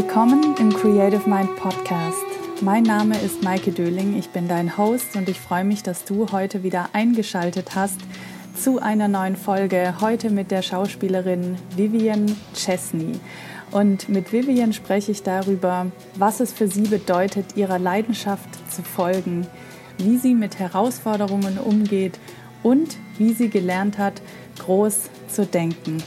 Willkommen im Creative Mind Podcast. Mein Name ist Maike Döling, ich bin dein Host und ich freue mich, dass du heute wieder eingeschaltet hast zu einer neuen Folge. Heute mit der Schauspielerin Vivian Chesney. Und mit Vivian spreche ich darüber, was es für sie bedeutet, ihrer Leidenschaft zu folgen, wie sie mit Herausforderungen umgeht und wie sie gelernt hat, groß zu denken.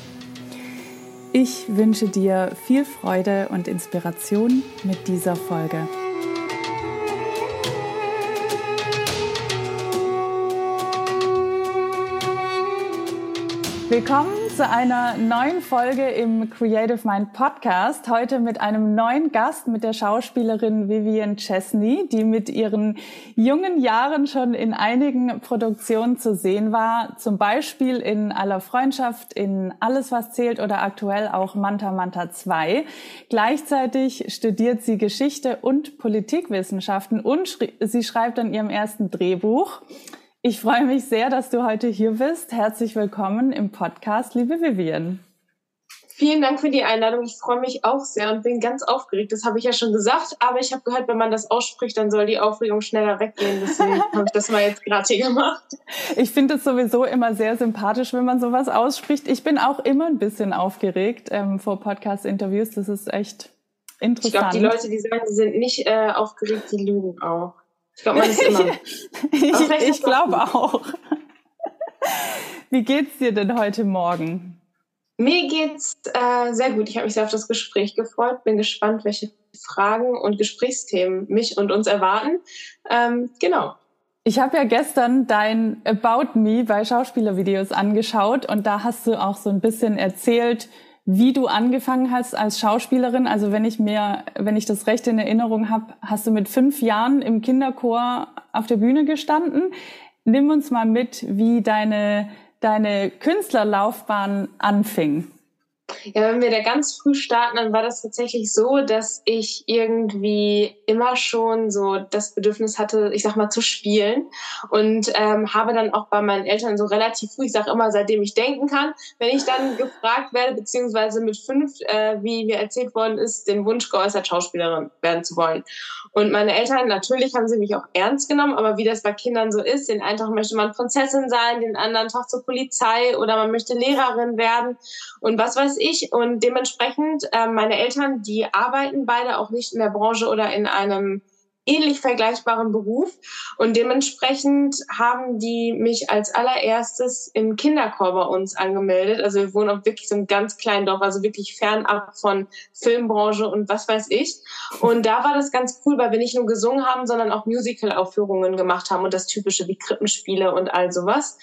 Ich wünsche dir viel Freude und Inspiration mit dieser Folge. Willkommen zu einer neuen Folge im Creative Mind Podcast. Heute mit einem neuen Gast, mit der Schauspielerin Vivian Chesney, die mit ihren jungen Jahren schon in einigen Produktionen zu sehen war. Zum Beispiel in Aller Freundschaft, in Alles, was zählt oder aktuell auch Manta Manta 2. Gleichzeitig studiert sie Geschichte und Politikwissenschaften und sie schreibt an ihrem ersten Drehbuch. Ich freue mich sehr, dass du heute hier bist. Herzlich willkommen im Podcast, liebe Vivian. Vielen Dank für die Einladung. Ich freue mich auch sehr und bin ganz aufgeregt. Das habe ich ja schon gesagt, aber ich habe gehört, wenn man das ausspricht, dann soll die Aufregung schneller weggehen. Deswegen habe ich das mal jetzt gerade hier gemacht. Ich finde es sowieso immer sehr sympathisch, wenn man sowas ausspricht. Ich bin auch immer ein bisschen aufgeregt ähm, vor Podcast-Interviews. Das ist echt interessant. Ich glaube, die Leute, die sagen, sie sind nicht äh, aufgeregt, die lügen auch. Ich glaube, man ist immer. ich ich glaube auch. Wie geht's dir denn heute Morgen? Mir geht's äh, sehr gut. Ich habe mich sehr auf das Gespräch gefreut. Bin gespannt, welche Fragen und Gesprächsthemen mich und uns erwarten. Ähm, genau. Ich habe ja gestern dein About Me bei Schauspielervideos angeschaut und da hast du auch so ein bisschen erzählt, wie du angefangen hast als Schauspielerin. Also wenn ich mir, wenn ich das recht in Erinnerung habe, hast du mit fünf Jahren im Kinderchor auf der Bühne gestanden. Nimm uns mal mit, wie deine, deine Künstlerlaufbahn anfing. Ja, wenn wir da ganz früh starten, dann war das tatsächlich so, dass ich irgendwie immer schon so das Bedürfnis hatte, ich sag mal, zu spielen und ähm, habe dann auch bei meinen Eltern so relativ früh, ich sag immer, seitdem ich denken kann, wenn ich dann gefragt werde, beziehungsweise mit fünf, äh, wie mir erzählt worden ist, den Wunsch geäußert, Schauspielerin werden zu wollen. Und meine Eltern, natürlich haben sie mich auch ernst genommen, aber wie das bei Kindern so ist, den einen Tag möchte man Prinzessin sein, den anderen Tag zur Polizei oder man möchte Lehrerin werden und was weiß ich. Und dementsprechend, äh, meine Eltern, die arbeiten beide auch nicht in der Branche oder in einem ähnlich vergleichbaren Beruf. Und dementsprechend haben die mich als allererstes im Kinderchor bei uns angemeldet. Also wir wohnen auf wirklich so einem ganz kleinen Dorf, also wirklich fernab von Filmbranche und was weiß ich. Und da war das ganz cool, weil wir nicht nur gesungen haben, sondern auch Musical-Aufführungen gemacht haben und das Typische wie Krippenspiele und all sowas.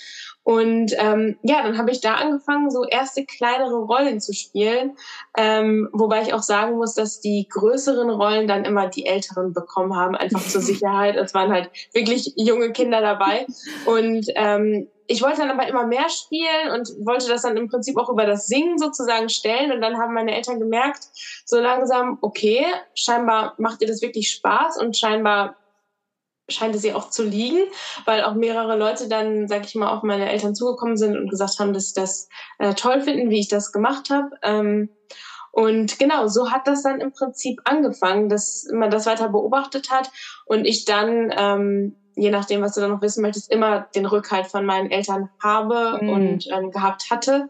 Und ähm, ja, dann habe ich da angefangen, so erste kleinere Rollen zu spielen. Ähm, wobei ich auch sagen muss, dass die größeren Rollen dann immer die Älteren bekommen haben, einfach zur Sicherheit. Es waren halt wirklich junge Kinder dabei. Und ähm, ich wollte dann aber immer mehr spielen und wollte das dann im Prinzip auch über das Singen sozusagen stellen. Und dann haben meine Eltern gemerkt, so langsam, okay, scheinbar macht ihr das wirklich Spaß und scheinbar scheint es ihr auch zu liegen, weil auch mehrere Leute dann, sag ich mal, auf meine Eltern zugekommen sind und gesagt haben, dass sie das äh, toll finden, wie ich das gemacht habe. Ähm, und genau, so hat das dann im Prinzip angefangen, dass man das weiter beobachtet hat und ich dann, ähm, je nachdem, was du dann noch wissen möchtest, immer den Rückhalt von meinen Eltern habe mhm. und ähm, gehabt hatte.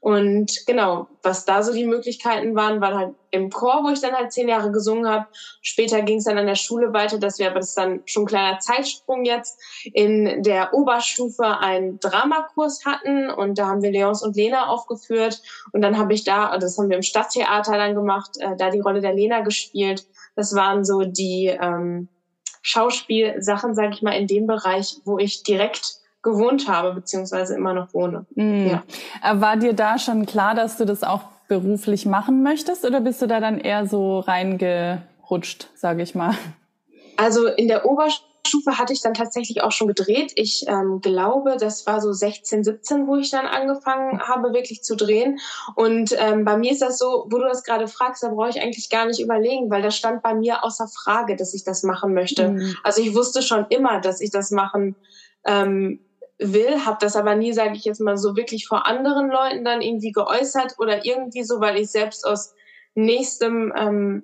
Und genau, was da so die Möglichkeiten waren, waren halt im Chor, wo ich dann halt zehn Jahre gesungen habe. Später ging es dann an der Schule weiter, dass wir, aber das ist dann schon ein kleiner Zeitsprung jetzt, in der Oberstufe einen Dramakurs hatten und da haben wir Leons und Lena aufgeführt und dann habe ich da, das haben wir im Stadttheater dann gemacht, äh, da die Rolle der Lena gespielt. Das waren so die ähm, Schauspielsachen, sage ich mal, in dem Bereich, wo ich direkt gewohnt habe, beziehungsweise immer noch wohne. Mhm. Ja. Äh, war dir da schon klar, dass du das auch beruflich machen möchtest oder bist du da dann eher so reingerutscht, sage ich mal? Also in der Oberstufe hatte ich dann tatsächlich auch schon gedreht. Ich ähm, glaube, das war so 16, 17, wo ich dann angefangen habe, wirklich zu drehen. Und ähm, bei mir ist das so, wo du das gerade fragst, da brauche ich eigentlich gar nicht überlegen, weil das stand bei mir außer Frage, dass ich das machen möchte. Mhm. Also ich wusste schon immer, dass ich das machen ähm, will, habe das aber nie, sage ich jetzt mal, so wirklich vor anderen Leuten dann irgendwie geäußert oder irgendwie so, weil ich selbst aus nächstem ähm,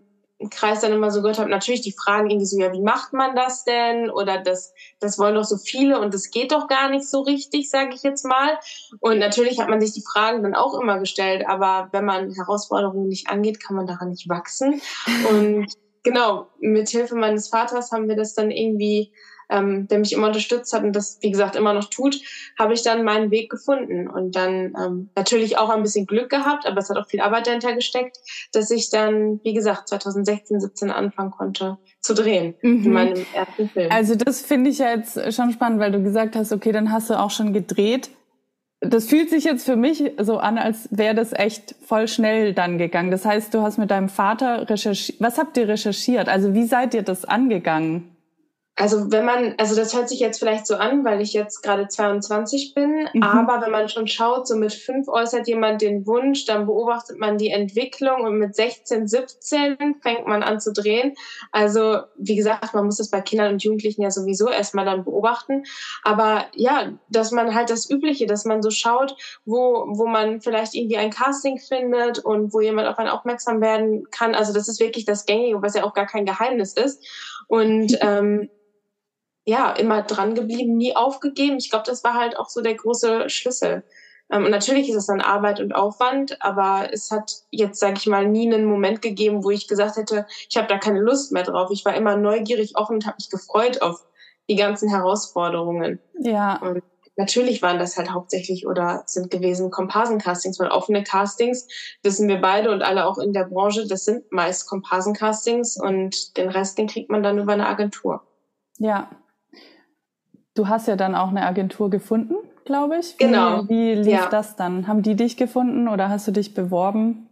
Kreis dann immer so gehört habe, natürlich die Fragen irgendwie so, ja, wie macht man das denn? Oder das, das wollen doch so viele und das geht doch gar nicht so richtig, sage ich jetzt mal. Und natürlich hat man sich die Fragen dann auch immer gestellt, aber wenn man Herausforderungen nicht angeht, kann man daran nicht wachsen. Und genau, mit Hilfe meines Vaters haben wir das dann irgendwie ähm, der mich immer unterstützt hat und das, wie gesagt, immer noch tut, habe ich dann meinen Weg gefunden und dann ähm, natürlich auch ein bisschen Glück gehabt, aber es hat auch viel Arbeit dahinter gesteckt, dass ich dann, wie gesagt, 2016, 17 anfangen konnte zu drehen mhm. in meinem ersten Film. Also das finde ich ja jetzt schon spannend, weil du gesagt hast, okay, dann hast du auch schon gedreht. Das fühlt sich jetzt für mich so an, als wäre das echt voll schnell dann gegangen. Das heißt, du hast mit deinem Vater recherchiert. Was habt ihr recherchiert? Also wie seid ihr das angegangen? Also wenn man, also das hört sich jetzt vielleicht so an, weil ich jetzt gerade 22 bin, mhm. aber wenn man schon schaut, so mit fünf äußert jemand den Wunsch, dann beobachtet man die Entwicklung und mit 16, 17 fängt man an zu drehen. Also wie gesagt, man muss das bei Kindern und Jugendlichen ja sowieso erstmal dann beobachten. Aber ja, dass man halt das Übliche, dass man so schaut, wo, wo man vielleicht irgendwie ein Casting findet und wo jemand auf einen aufmerksam werden kann. Also das ist wirklich das Gängige, was ja auch gar kein Geheimnis ist. Und ähm, ja, immer dran geblieben, nie aufgegeben. Ich glaube, das war halt auch so der große Schlüssel. Ähm, und natürlich ist es dann Arbeit und Aufwand, aber es hat jetzt, sage ich mal, nie einen Moment gegeben, wo ich gesagt hätte, ich habe da keine Lust mehr drauf. Ich war immer neugierig, offen und habe mich gefreut auf die ganzen Herausforderungen. Ja. Und natürlich waren das halt hauptsächlich oder sind gewesen Komparsencastings, weil offene Castings, wissen wir beide und alle auch in der Branche, das sind meist Komparsencastings und den Rest, den kriegt man dann über eine Agentur. Ja, Du hast ja dann auch eine Agentur gefunden, glaube ich. Wie, genau. Wie lief ja. das dann? Haben die dich gefunden oder hast du dich beworben?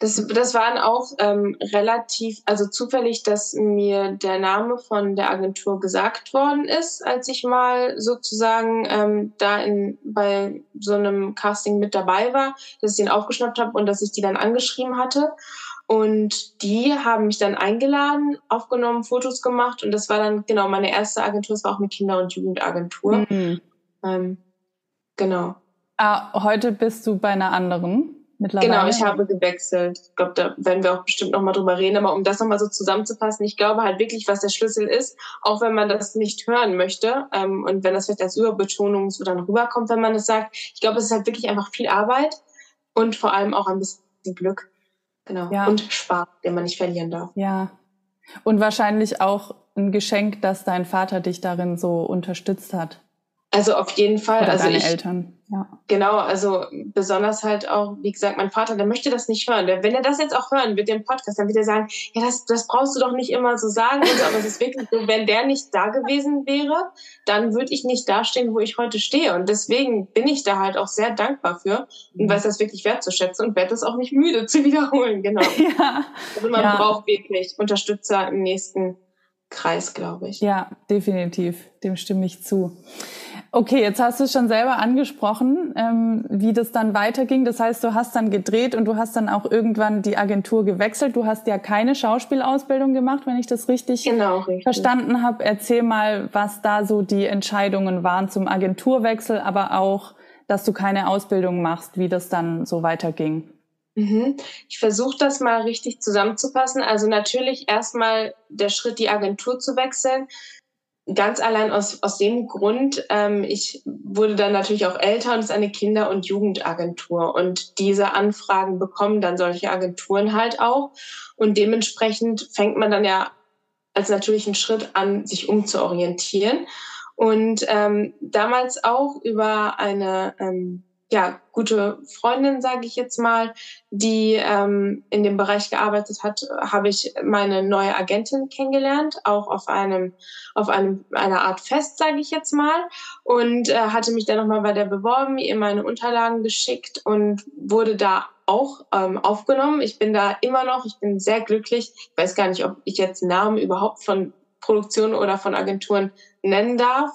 Das, das waren auch ähm, relativ, also zufällig, dass mir der Name von der Agentur gesagt worden ist, als ich mal sozusagen ähm, da in, bei so einem Casting mit dabei war, dass ich den aufgeschnappt habe und dass ich die dann angeschrieben hatte. Und die haben mich dann eingeladen, aufgenommen, Fotos gemacht und das war dann genau meine erste Agentur. Es war auch eine Kinder- und Jugendagentur. Mhm. Ähm, genau. Ah, heute bist du bei einer anderen mittlerweile. Genau, ich habe gewechselt. Ich glaube, da werden wir auch bestimmt nochmal drüber reden. Aber um das nochmal so zusammenzufassen, ich glaube halt wirklich, was der Schlüssel ist, auch wenn man das nicht hören möchte ähm, und wenn das vielleicht als Überbetonung so dann rüberkommt, wenn man es sagt. Ich glaube, es ist halt wirklich einfach viel Arbeit und vor allem auch ein bisschen Glück. Genau. Ja. Und Spaß, den man nicht verlieren darf. Ja. Und wahrscheinlich auch ein Geschenk, dass dein Vater dich darin so unterstützt hat. Also auf jeden Fall. Oder also deine ich, Eltern. Ja. Genau, also besonders halt auch, wie gesagt, mein Vater, der möchte das nicht hören. Wenn er das jetzt auch hören wird, den Podcast, dann wird er sagen, ja, das, das brauchst du doch nicht immer so sagen. So, aber es ist wirklich so, wenn der nicht da gewesen wäre, dann würde ich nicht dastehen, wo ich heute stehe. Und deswegen bin ich da halt auch sehr dankbar für und mhm. weiß das wirklich wertzuschätzen und werde das auch nicht müde zu wiederholen. Genau. Ja. Also man ja. braucht wirklich Unterstützer im nächsten Kreis, glaube ich. Ja, definitiv. Dem stimme ich zu. Okay, jetzt hast du es schon selber angesprochen, ähm, wie das dann weiterging. Das heißt, du hast dann gedreht und du hast dann auch irgendwann die Agentur gewechselt. Du hast ja keine Schauspielausbildung gemacht, wenn ich das richtig, genau, richtig. verstanden habe. Erzähl mal, was da so die Entscheidungen waren zum Agenturwechsel, aber auch, dass du keine Ausbildung machst, wie das dann so weiterging. Mhm. Ich versuche das mal richtig zusammenzufassen. Also natürlich erstmal der Schritt, die Agentur zu wechseln. Ganz allein aus, aus dem Grund, ähm, ich wurde dann natürlich auch älter und es ist eine Kinder- und Jugendagentur. Und diese Anfragen bekommen dann solche Agenturen halt auch. Und dementsprechend fängt man dann ja als natürlichen Schritt an, sich umzuorientieren. Und ähm, damals auch über eine ähm, ja, gute Freundin, sage ich jetzt mal, die ähm, in dem Bereich gearbeitet hat, habe ich meine neue Agentin kennengelernt, auch auf einem auf einem einer Art Fest, sage ich jetzt mal, und äh, hatte mich dann nochmal bei der beworben, ihr meine Unterlagen geschickt und wurde da auch ähm, aufgenommen. Ich bin da immer noch, ich bin sehr glücklich. Ich weiß gar nicht, ob ich jetzt Namen überhaupt von Produktionen oder von Agenturen nennen darf.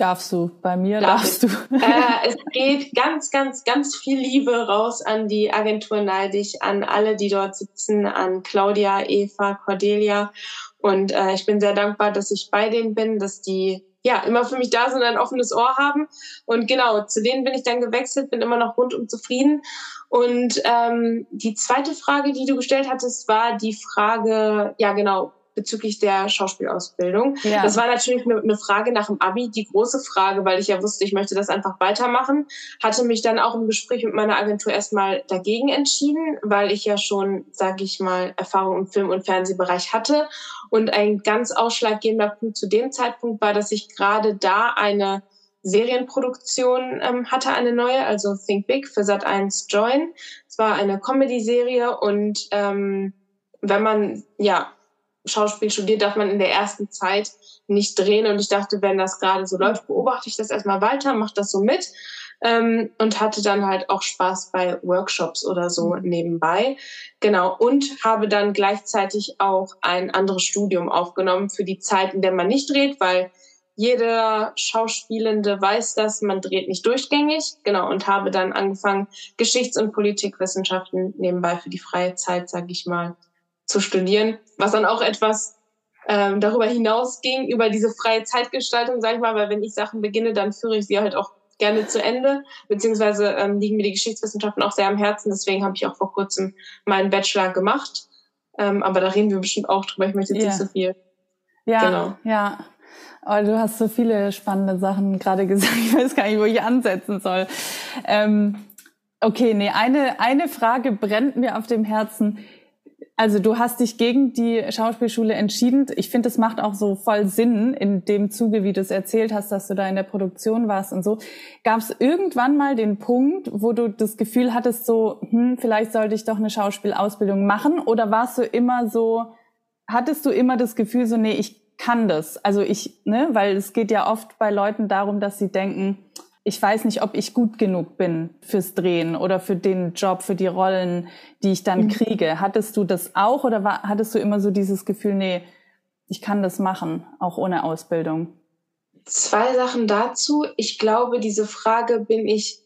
Darfst du, bei mir Darf darfst ich. du. Äh, es geht ganz, ganz, ganz viel Liebe raus an die Agentur Neidig, an alle, die dort sitzen, an Claudia, Eva, Cordelia. Und äh, ich bin sehr dankbar, dass ich bei denen bin, dass die ja, immer für mich da sind, ein offenes Ohr haben. Und genau, zu denen bin ich dann gewechselt, bin immer noch rundum zufrieden. Und ähm, die zweite Frage, die du gestellt hattest, war die Frage, ja genau, bezüglich der Schauspielausbildung. Ja. Das war natürlich eine, eine, Frage nach dem Abi, die große Frage, weil ich ja wusste, ich möchte das einfach weitermachen. Hatte mich dann auch im Gespräch mit meiner Agentur erstmal dagegen entschieden, weil ich ja schon, sage ich mal, Erfahrung im Film- und Fernsehbereich hatte. Und ein ganz ausschlaggebender Punkt zu dem Zeitpunkt war, dass ich gerade da eine Serienproduktion ähm, hatte, eine neue, also Think Big für Sat1 Join. Es war eine Comedy-Serie und ähm, wenn man ja Schauspiel studiert, darf man in der ersten Zeit nicht drehen. Und ich dachte, wenn das gerade so läuft, beobachte ich das erstmal weiter, mache das so mit ähm, und hatte dann halt auch Spaß bei Workshops oder so mhm. nebenbei. Genau. Und habe dann gleichzeitig auch ein anderes Studium aufgenommen für die Zeit, in der man nicht dreht, weil jeder Schauspielende weiß das, man dreht nicht durchgängig. Genau. Und habe dann angefangen, Geschichts- und Politikwissenschaften nebenbei für die freie Zeit, sage ich mal, zu studieren, was dann auch etwas ähm, darüber hinausging, über diese freie Zeitgestaltung, sage ich mal, weil wenn ich Sachen beginne, dann führe ich sie halt auch gerne zu Ende, beziehungsweise ähm, liegen mir die Geschichtswissenschaften auch sehr am Herzen, deswegen habe ich auch vor kurzem meinen Bachelor gemacht. Ähm, aber da reden wir bestimmt auch drüber, ich möchte jetzt yeah. nicht so viel. Ja, genau. ja. Aber du hast so viele spannende Sachen gerade gesagt, ich weiß gar nicht, wo ich ansetzen soll. Ähm, okay, nee, eine, eine Frage brennt mir auf dem Herzen. Also du hast dich gegen die Schauspielschule entschieden. Ich finde, es macht auch so voll Sinn in dem Zuge, wie du es erzählt hast, dass du da in der Produktion warst und so. Gab es irgendwann mal den Punkt, wo du das Gefühl hattest, so, hm, vielleicht sollte ich doch eine Schauspielausbildung machen? Oder warst du immer so, hattest du immer das Gefühl, so, nee, ich kann das? Also ich, ne, weil es geht ja oft bei Leuten darum, dass sie denken, ich weiß nicht, ob ich gut genug bin fürs Drehen oder für den Job, für die Rollen, die ich dann mhm. kriege. Hattest du das auch oder war, hattest du immer so dieses Gefühl, nee, ich kann das machen, auch ohne Ausbildung? Zwei Sachen dazu. Ich glaube, diese Frage, bin ich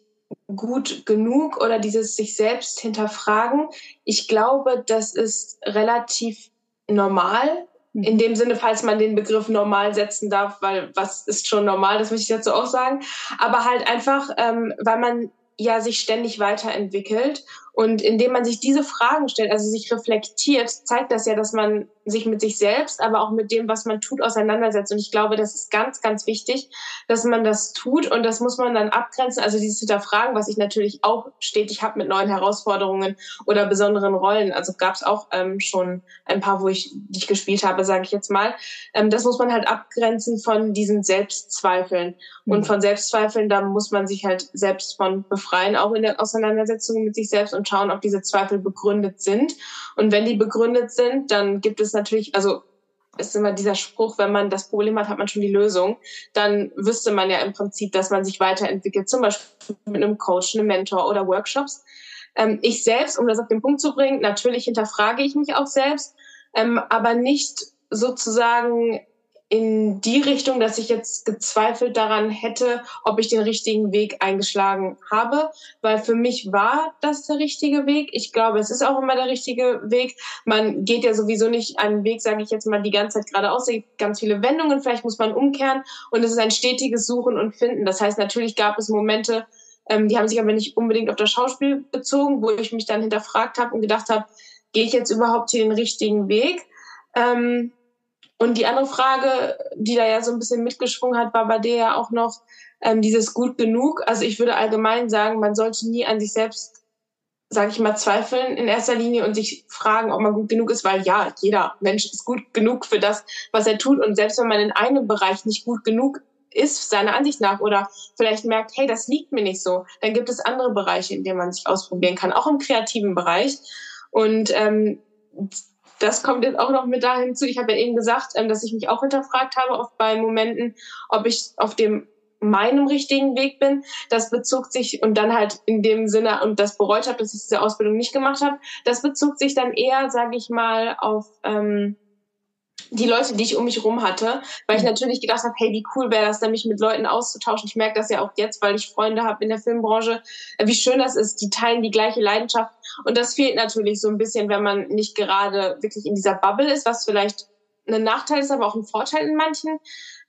gut genug oder dieses sich selbst hinterfragen, ich glaube, das ist relativ normal in dem Sinne, falls man den Begriff normal setzen darf, weil was ist schon normal, das möchte ich dazu auch sagen. Aber halt einfach, ähm, weil man ja sich ständig weiterentwickelt und indem man sich diese Fragen stellt, also sich reflektiert, zeigt das ja, dass man sich mit sich selbst, aber auch mit dem, was man tut, auseinandersetzt. Und ich glaube, das ist ganz, ganz wichtig, dass man das tut. Und das muss man dann abgrenzen. Also dieses Hinterfragen, was ich natürlich auch stetig habe mit neuen Herausforderungen oder besonderen Rollen. Also gab es auch ähm, schon ein paar, wo ich, die ich gespielt habe, sage ich jetzt mal. Ähm, das muss man halt abgrenzen von diesen Selbstzweifeln. Mhm. Und von Selbstzweifeln, da muss man sich halt selbst von befreien, auch in der Auseinandersetzung mit sich selbst und schauen, ob diese Zweifel begründet sind. Und wenn die begründet sind, dann gibt es natürlich, also ist immer dieser Spruch, wenn man das Problem hat, hat man schon die Lösung. Dann wüsste man ja im Prinzip, dass man sich weiterentwickelt, zum Beispiel mit einem Coach, einem Mentor oder Workshops. Ähm, ich selbst, um das auf den Punkt zu bringen, natürlich hinterfrage ich mich auch selbst, ähm, aber nicht sozusagen in die Richtung, dass ich jetzt gezweifelt daran hätte, ob ich den richtigen Weg eingeschlagen habe, weil für mich war das der richtige Weg. Ich glaube, es ist auch immer der richtige Weg. Man geht ja sowieso nicht einen Weg, sage ich jetzt mal, die ganze Zeit geradeaus. Ganz viele Wendungen, vielleicht muss man umkehren und es ist ein stetiges Suchen und Finden. Das heißt, natürlich gab es Momente, ähm, die haben sich aber nicht unbedingt auf das Schauspiel bezogen, wo ich mich dann hinterfragt habe und gedacht habe, gehe ich jetzt überhaupt hier den richtigen Weg? Ähm, und die andere Frage, die da ja so ein bisschen mitgeschwungen hat, war bei dir ja auch noch ähm, dieses gut genug. Also ich würde allgemein sagen, man sollte nie an sich selbst, sage ich mal, zweifeln in erster Linie und sich fragen, ob man gut genug ist, weil ja, jeder Mensch ist gut genug für das, was er tut. Und selbst wenn man in einem Bereich nicht gut genug ist, seiner Ansicht nach, oder vielleicht merkt, hey, das liegt mir nicht so, dann gibt es andere Bereiche, in denen man sich ausprobieren kann, auch im kreativen Bereich. Und ähm, das kommt jetzt auch noch mit dahin zu. Ich habe ja eben gesagt, ähm, dass ich mich auch hinterfragt habe, oft bei Momenten, ob ich auf dem meinem richtigen Weg bin. Das bezog sich und dann halt in dem Sinne und das bereut habe, dass ich diese Ausbildung nicht gemacht habe. Das bezog sich dann eher, sage ich mal, auf ähm, die Leute, die ich um mich rum hatte, weil ich mhm. natürlich gedacht habe, hey, wie cool wäre das, denn mich mit Leuten auszutauschen. Ich merke das ja auch jetzt, weil ich Freunde habe in der Filmbranche, äh, wie schön das ist. Die teilen die gleiche Leidenschaft und das fehlt natürlich so ein bisschen, wenn man nicht gerade wirklich in dieser Bubble ist, was vielleicht ein Nachteil ist, aber auch ein Vorteil in manchen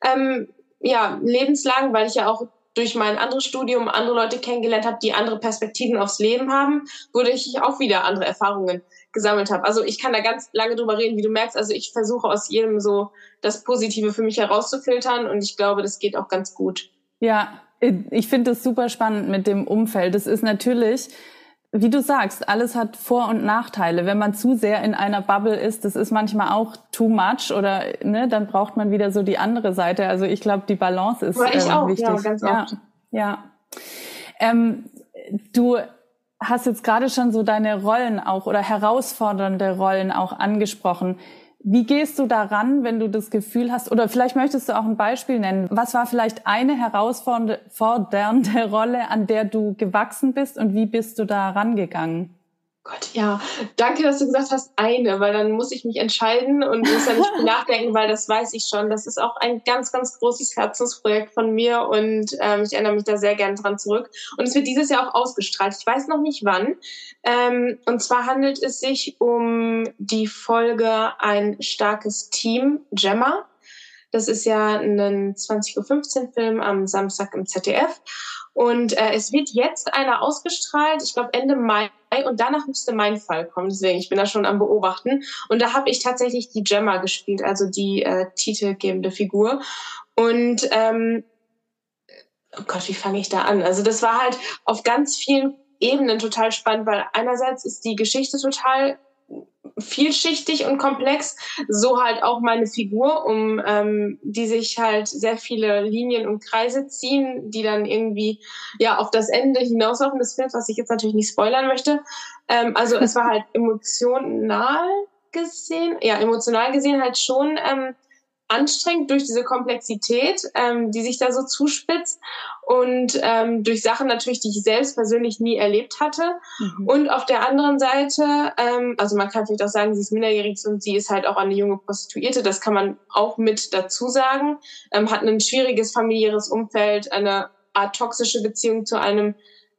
ähm, ja, lebenslang, weil ich ja auch durch mein anderes Studium andere Leute kennengelernt habe, die andere Perspektiven aufs Leben haben, wurde ich auch wieder andere Erfahrungen gesammelt habe. Also ich kann da ganz lange drüber reden, wie du merkst. Also ich versuche aus jedem so das Positive für mich herauszufiltern und ich glaube, das geht auch ganz gut. Ja, ich finde das super spannend mit dem Umfeld. Das ist natürlich, wie du sagst, alles hat Vor- und Nachteile. Wenn man zu sehr in einer Bubble ist, das ist manchmal auch too much oder ne, dann braucht man wieder so die andere Seite. Also ich glaube, die Balance ist ich ähm, auch, wichtig. Ja, ganz ja, oft. ja. Ähm, du hast jetzt gerade schon so deine Rollen auch oder herausfordernde Rollen auch angesprochen. Wie gehst du daran, wenn du das Gefühl hast, oder vielleicht möchtest du auch ein Beispiel nennen. Was war vielleicht eine herausfordernde Rolle, an der du gewachsen bist und wie bist du da rangegangen? Gott, ja. Danke, dass du gesagt hast, eine, weil dann muss ich mich entscheiden und muss ja nicht nachdenken, weil das weiß ich schon. Das ist auch ein ganz, ganz großes Herzensprojekt von mir und ähm, ich erinnere mich da sehr gerne dran zurück. Und es wird dieses Jahr auch ausgestrahlt. Ich weiß noch nicht wann. Ähm, und zwar handelt es sich um die Folge Ein starkes Team, Gemma. Das ist ja ein 20.15 Uhr Film am Samstag im ZDF. Und äh, es wird jetzt einer ausgestrahlt, ich glaube Ende Mai, und danach müsste mein Fall kommen. Deswegen, ich bin da schon am Beobachten. Und da habe ich tatsächlich die Gemma gespielt, also die äh, titelgebende Figur. Und ähm, oh Gott, wie fange ich da an? Also das war halt auf ganz vielen Ebenen total spannend, weil einerseits ist die Geschichte total vielschichtig und komplex, so halt auch meine Figur, um ähm, die sich halt sehr viele Linien und Kreise ziehen, die dann irgendwie ja auf das Ende hinauslaufen des Films, was ich jetzt natürlich nicht spoilern möchte. Ähm, also es war halt emotional gesehen, ja emotional gesehen halt schon ähm, anstrengend durch diese Komplexität, ähm, die sich da so zuspitzt und ähm, durch Sachen natürlich, die ich selbst persönlich nie erlebt hatte. Mhm. Und auf der anderen Seite, ähm, also man kann vielleicht auch sagen, sie ist minderjährig und sie ist halt auch eine junge Prostituierte, das kann man auch mit dazu sagen, ähm, hat ein schwieriges familiäres Umfeld, eine Art toxische Beziehung zu einem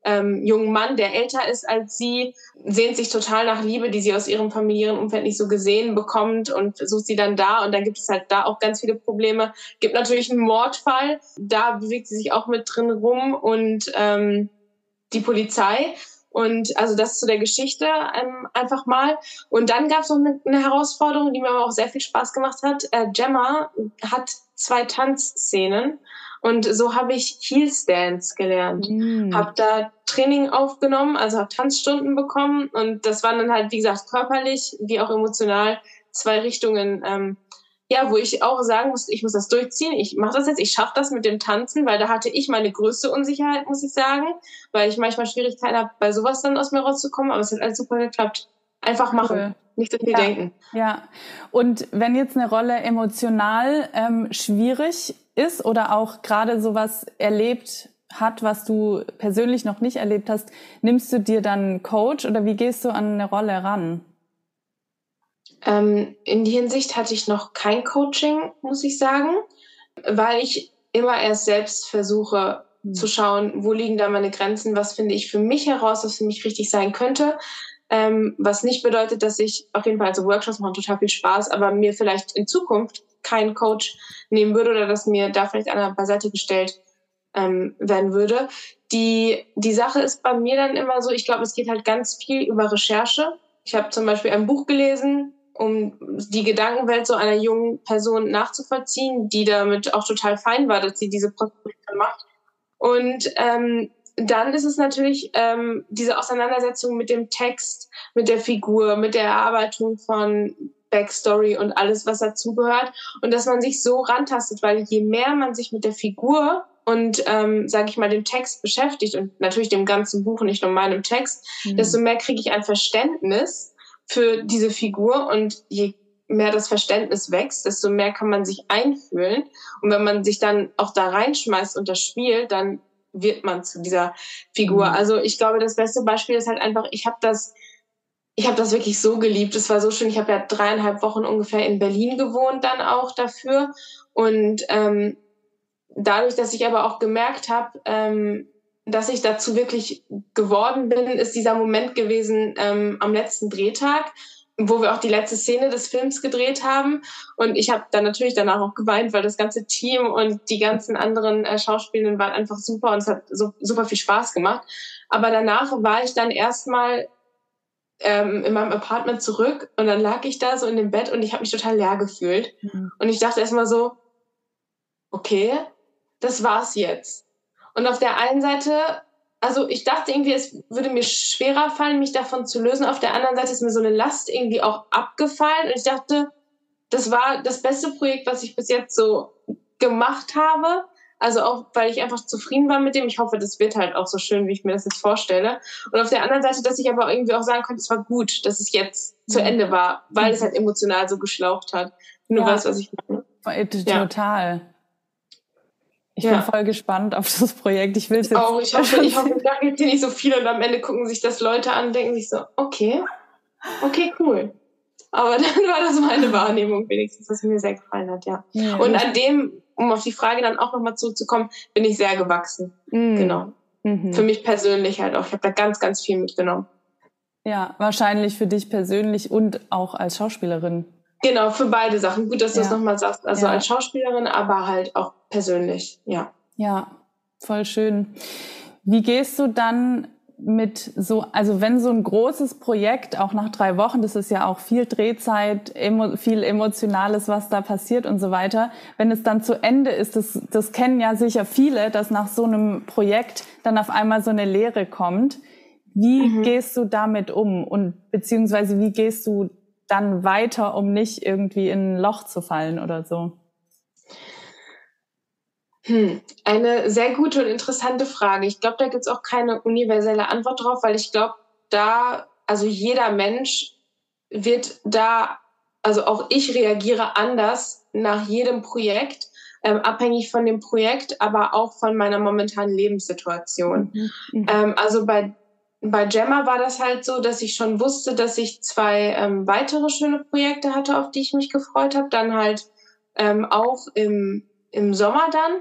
ähm, jungen Mann, der älter ist als sie, sehnt sich total nach Liebe, die sie aus ihrem familiären Umfeld nicht so gesehen bekommt und sucht sie dann da. Und dann gibt es halt da auch ganz viele Probleme. Gibt natürlich einen Mordfall, da bewegt sie sich auch mit drin rum und ähm, die Polizei. Und also das zu der Geschichte ähm, einfach mal. Und dann gab es noch eine, eine, Herausforderung, die mir aber auch sehr viel Spaß gemacht hat. Äh, Gemma hat zwei Tanzszenen und so habe ich Heels Dance gelernt. Mm. Habe da Training aufgenommen, also habe Tanzstunden bekommen. Und das waren dann halt, wie gesagt, körperlich wie auch emotional zwei Richtungen, ähm, ja, wo ich auch sagen musste, ich muss das durchziehen, ich mache das jetzt, ich schaffe das mit dem Tanzen, weil da hatte ich meine größte Unsicherheit, muss ich sagen, weil ich manchmal Schwierigkeiten habe, bei sowas dann aus mir rauszukommen, aber es hat alles super geklappt. Einfach machen. Cool. Nicht so viel ja, denken. Ja. Und wenn jetzt eine Rolle emotional ähm, schwierig ist oder auch gerade sowas erlebt hat, was du persönlich noch nicht erlebt hast, nimmst du dir dann Coach oder wie gehst du an eine Rolle ran? Ähm, in die Hinsicht hatte ich noch kein Coaching, muss ich sagen, weil ich immer erst selbst versuche hm. zu schauen, wo liegen da meine Grenzen, was finde ich für mich heraus, was für mich richtig sein könnte. Ähm, was nicht bedeutet, dass ich auf jeden Fall, also Workshops machen total viel Spaß, aber mir vielleicht in Zukunft keinen Coach nehmen würde oder dass mir da vielleicht einer beiseite gestellt ähm, werden würde. Die, die Sache ist bei mir dann immer so, ich glaube, es geht halt ganz viel über Recherche. Ich habe zum Beispiel ein Buch gelesen, um die Gedankenwelt so einer jungen Person nachzuvollziehen, die damit auch total fein war, dass sie diese Prostitution macht. Und ähm, dann ist es natürlich ähm, diese Auseinandersetzung mit dem Text, mit der Figur, mit der Erarbeitung von Backstory und alles, was dazugehört. Und dass man sich so rantastet, weil je mehr man sich mit der Figur und, ähm, sage ich mal, dem Text beschäftigt und natürlich dem ganzen Buch, nicht nur meinem Text, mhm. desto mehr kriege ich ein Verständnis für diese Figur und je mehr das Verständnis wächst, desto mehr kann man sich einfühlen. Und wenn man sich dann auch da reinschmeißt und das Spiel, dann wird man zu dieser Figur. Mhm. Also ich glaube, das beste Beispiel ist halt einfach, ich habe das, ich habe das wirklich so geliebt. Es war so schön. Ich habe ja dreieinhalb Wochen ungefähr in Berlin gewohnt dann auch dafür. Und ähm, dadurch, dass ich aber auch gemerkt habe, ähm, dass ich dazu wirklich geworden bin, ist dieser Moment gewesen ähm, am letzten Drehtag, wo wir auch die letzte Szene des Films gedreht haben. Und ich habe dann natürlich danach auch geweint, weil das ganze Team und die ganzen anderen äh, Schauspielenden waren einfach super und es hat so, super viel Spaß gemacht. Aber danach war ich dann erstmal ähm, in meinem Apartment zurück und dann lag ich da so in dem Bett und ich habe mich total leer gefühlt. Mhm. Und ich dachte erstmal so, okay, das war's jetzt. Und auf der einen Seite also ich dachte irgendwie, es würde mir schwerer fallen, mich davon zu lösen. Auf der anderen Seite ist mir so eine Last irgendwie auch abgefallen. Und ich dachte, das war das beste Projekt, was ich bis jetzt so gemacht habe. Also auch, weil ich einfach zufrieden war mit dem. Ich hoffe, das wird halt auch so schön, wie ich mir das jetzt vorstelle. Und auf der anderen Seite, dass ich aber irgendwie auch sagen konnte, es war gut, dass es jetzt zu mhm. Ende war, weil es halt emotional so geschlaucht hat. Nur ja. weißt, was ich meine. Total. Ja. Ich ja. bin voll gespannt auf das Projekt. Ich will es jetzt. Auch, ich hoffe, ich hoffe, da gibt es nicht so viele und am Ende gucken sich das Leute an, denken sich so, okay, okay, cool. Aber dann war das meine Wahrnehmung wenigstens, was mir sehr gefallen hat, ja. ja und an dem, um auf die Frage dann auch nochmal zurückzukommen, bin ich sehr gewachsen. Mhm. Genau. Mhm. Für mich persönlich halt auch. Ich habe da ganz, ganz viel mitgenommen. Ja, wahrscheinlich für dich persönlich und auch als Schauspielerin. Genau, für beide Sachen. Gut, dass du ja. das nochmal sagst. Also ja. als Schauspielerin, aber halt auch persönlich, ja. Ja, voll schön. Wie gehst du dann mit so, also wenn so ein großes Projekt, auch nach drei Wochen, das ist ja auch viel Drehzeit, emo, viel Emotionales, was da passiert und so weiter, wenn es dann zu Ende ist, das, das kennen ja sicher viele, dass nach so einem Projekt dann auf einmal so eine Leere kommt. Wie mhm. gehst du damit um und beziehungsweise wie gehst du dann weiter, um nicht irgendwie in ein Loch zu fallen oder so? Hm, eine sehr gute und interessante Frage. Ich glaube, da gibt es auch keine universelle Antwort drauf, weil ich glaube, da, also jeder Mensch wird da, also auch ich reagiere anders nach jedem Projekt, ähm, abhängig von dem Projekt, aber auch von meiner momentanen Lebenssituation. Mhm. mhm. Ähm, also bei bei Gemma war das halt so, dass ich schon wusste, dass ich zwei ähm, weitere schöne Projekte hatte, auf die ich mich gefreut habe. Dann halt ähm, auch im, im Sommer dann.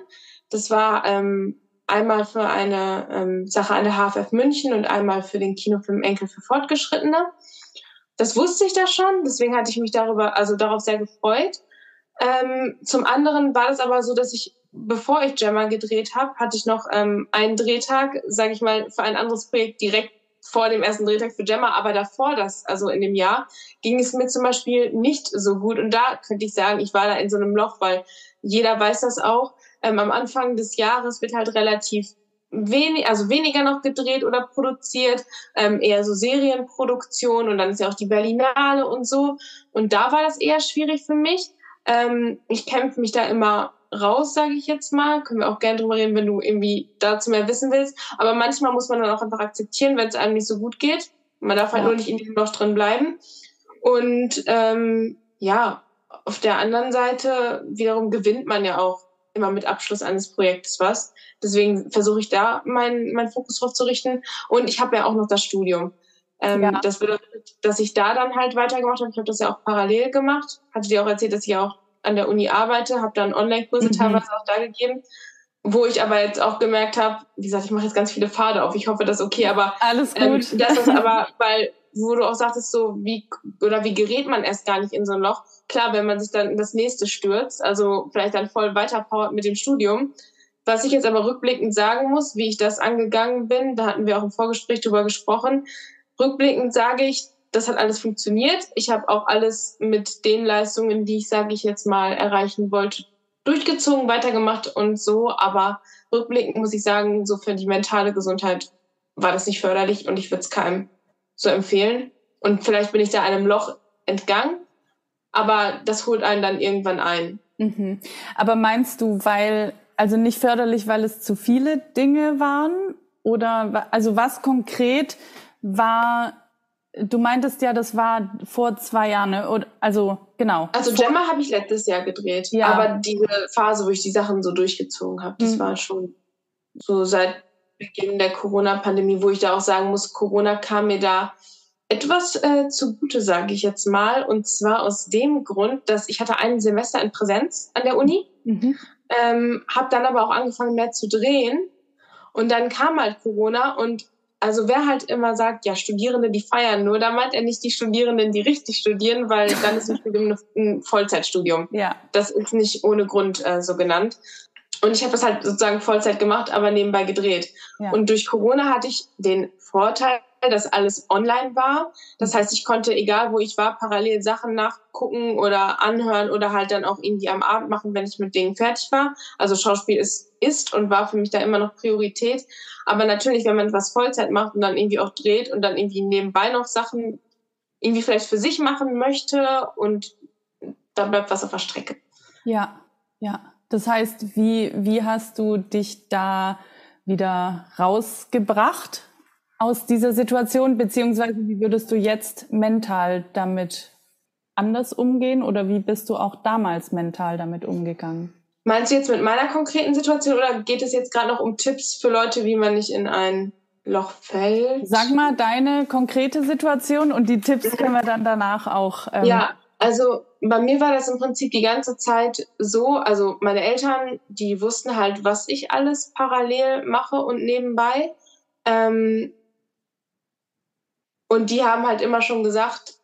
Das war ähm, einmal für eine ähm, Sache an der HFF München und einmal für den Kinofilm Enkel für Fortgeschrittene. Das wusste ich da schon, deswegen hatte ich mich darüber, also darauf sehr gefreut. Ähm, zum anderen war das aber so, dass ich bevor ich Gemma gedreht habe, hatte ich noch ähm, einen Drehtag, sage ich mal, für ein anderes Projekt direkt vor dem ersten Drehtag für Gemma, aber davor das, also in dem Jahr, ging es mir zum Beispiel nicht so gut. Und da könnte ich sagen, ich war da in so einem Loch, weil jeder weiß das auch. Ähm, am Anfang des Jahres wird halt relativ wenig, also weniger noch gedreht oder produziert, ähm, eher so Serienproduktion und dann ist ja auch die Berlinale und so. Und da war das eher schwierig für mich. Ähm, ich kämpfe mich da immer raus, sage ich jetzt mal. Können wir auch gerne drüber reden, wenn du irgendwie dazu mehr wissen willst. Aber manchmal muss man dann auch einfach akzeptieren, wenn es einem nicht so gut geht. Man darf halt ja. nur nicht in diesem Loch drin bleiben. Und ähm, ja, auf der anderen Seite wiederum gewinnt man ja auch immer mit Abschluss eines Projektes was. Deswegen versuche ich da meinen mein Fokus drauf zu richten. Und ich habe ja auch noch das Studium. Ähm, ja. Das bedeutet, dass ich da dann halt weitergemacht habe. Ich habe das ja auch parallel gemacht. Hatte dir auch erzählt, dass ich auch an der Uni arbeite, habe dann Online-Kurse mhm. teilweise auch da gegeben, wo ich aber jetzt auch gemerkt habe, wie gesagt, ich mache jetzt ganz viele Pfade auf, ich hoffe, das ist okay, aber alles ähm, gut. Ähm, das ist aber, weil, wo du auch sagtest, so wie oder wie gerät man erst gar nicht in so ein Loch? Klar, wenn man sich dann in das nächste stürzt, also vielleicht dann voll weiterpowert mit dem Studium. Was ich jetzt aber rückblickend sagen muss, wie ich das angegangen bin, da hatten wir auch im Vorgespräch drüber gesprochen. Rückblickend sage ich, das hat alles funktioniert. Ich habe auch alles mit den Leistungen, die ich, sage ich jetzt mal, erreichen wollte, durchgezogen, weitergemacht und so. Aber rückblickend muss ich sagen, so für die mentale Gesundheit war das nicht förderlich und ich würde es keinem so empfehlen. Und vielleicht bin ich da einem Loch entgangen, aber das holt einen dann irgendwann ein. Mhm. Aber meinst du, weil, also nicht förderlich, weil es zu viele Dinge waren? Oder, also was konkret war Du meintest ja, das war vor zwei Jahren, ne? Oder, also genau. Also Gemma habe ich letztes Jahr gedreht, ja. aber diese Phase, wo ich die Sachen so durchgezogen habe, das mhm. war schon so seit Beginn der Corona-Pandemie, wo ich da auch sagen muss, Corona kam mir da etwas äh, zugute, sage ich jetzt mal. Und zwar aus dem Grund, dass ich hatte ein Semester in Präsenz an der Uni, mhm. ähm, habe dann aber auch angefangen mehr zu drehen. Und dann kam halt Corona und also wer halt immer sagt, ja, Studierende, die feiern nur, da meint er nicht die Studierenden, die richtig studieren, weil dann ist ein Studium ein Vollzeitstudium. Ja. Das ist nicht ohne Grund äh, so genannt. Und ich habe das halt sozusagen Vollzeit gemacht, aber nebenbei gedreht. Ja. Und durch Corona hatte ich den Vorteil, dass alles online war. Das heißt, ich konnte, egal wo ich war, parallel Sachen nachgucken oder anhören oder halt dann auch irgendwie am Abend machen, wenn ich mit Dingen fertig war. Also Schauspiel ist, ist und war für mich da immer noch Priorität. Aber natürlich, wenn man was Vollzeit macht und dann irgendwie auch dreht und dann irgendwie nebenbei noch Sachen irgendwie vielleicht für sich machen möchte und dann bleibt was auf der Strecke. Ja, ja. Das heißt, wie, wie hast du dich da wieder rausgebracht aus dieser Situation, beziehungsweise wie würdest du jetzt mental damit anders umgehen oder wie bist du auch damals mental damit umgegangen? Meinst du jetzt mit meiner konkreten Situation oder geht es jetzt gerade noch um Tipps für Leute, wie man nicht in ein Loch fällt? Sag mal deine konkrete Situation und die Tipps können wir dann danach auch. Ähm ja, also bei mir war das im Prinzip die ganze Zeit so, also meine Eltern, die wussten halt, was ich alles parallel mache und nebenbei. Ähm, und die haben halt immer schon gesagt,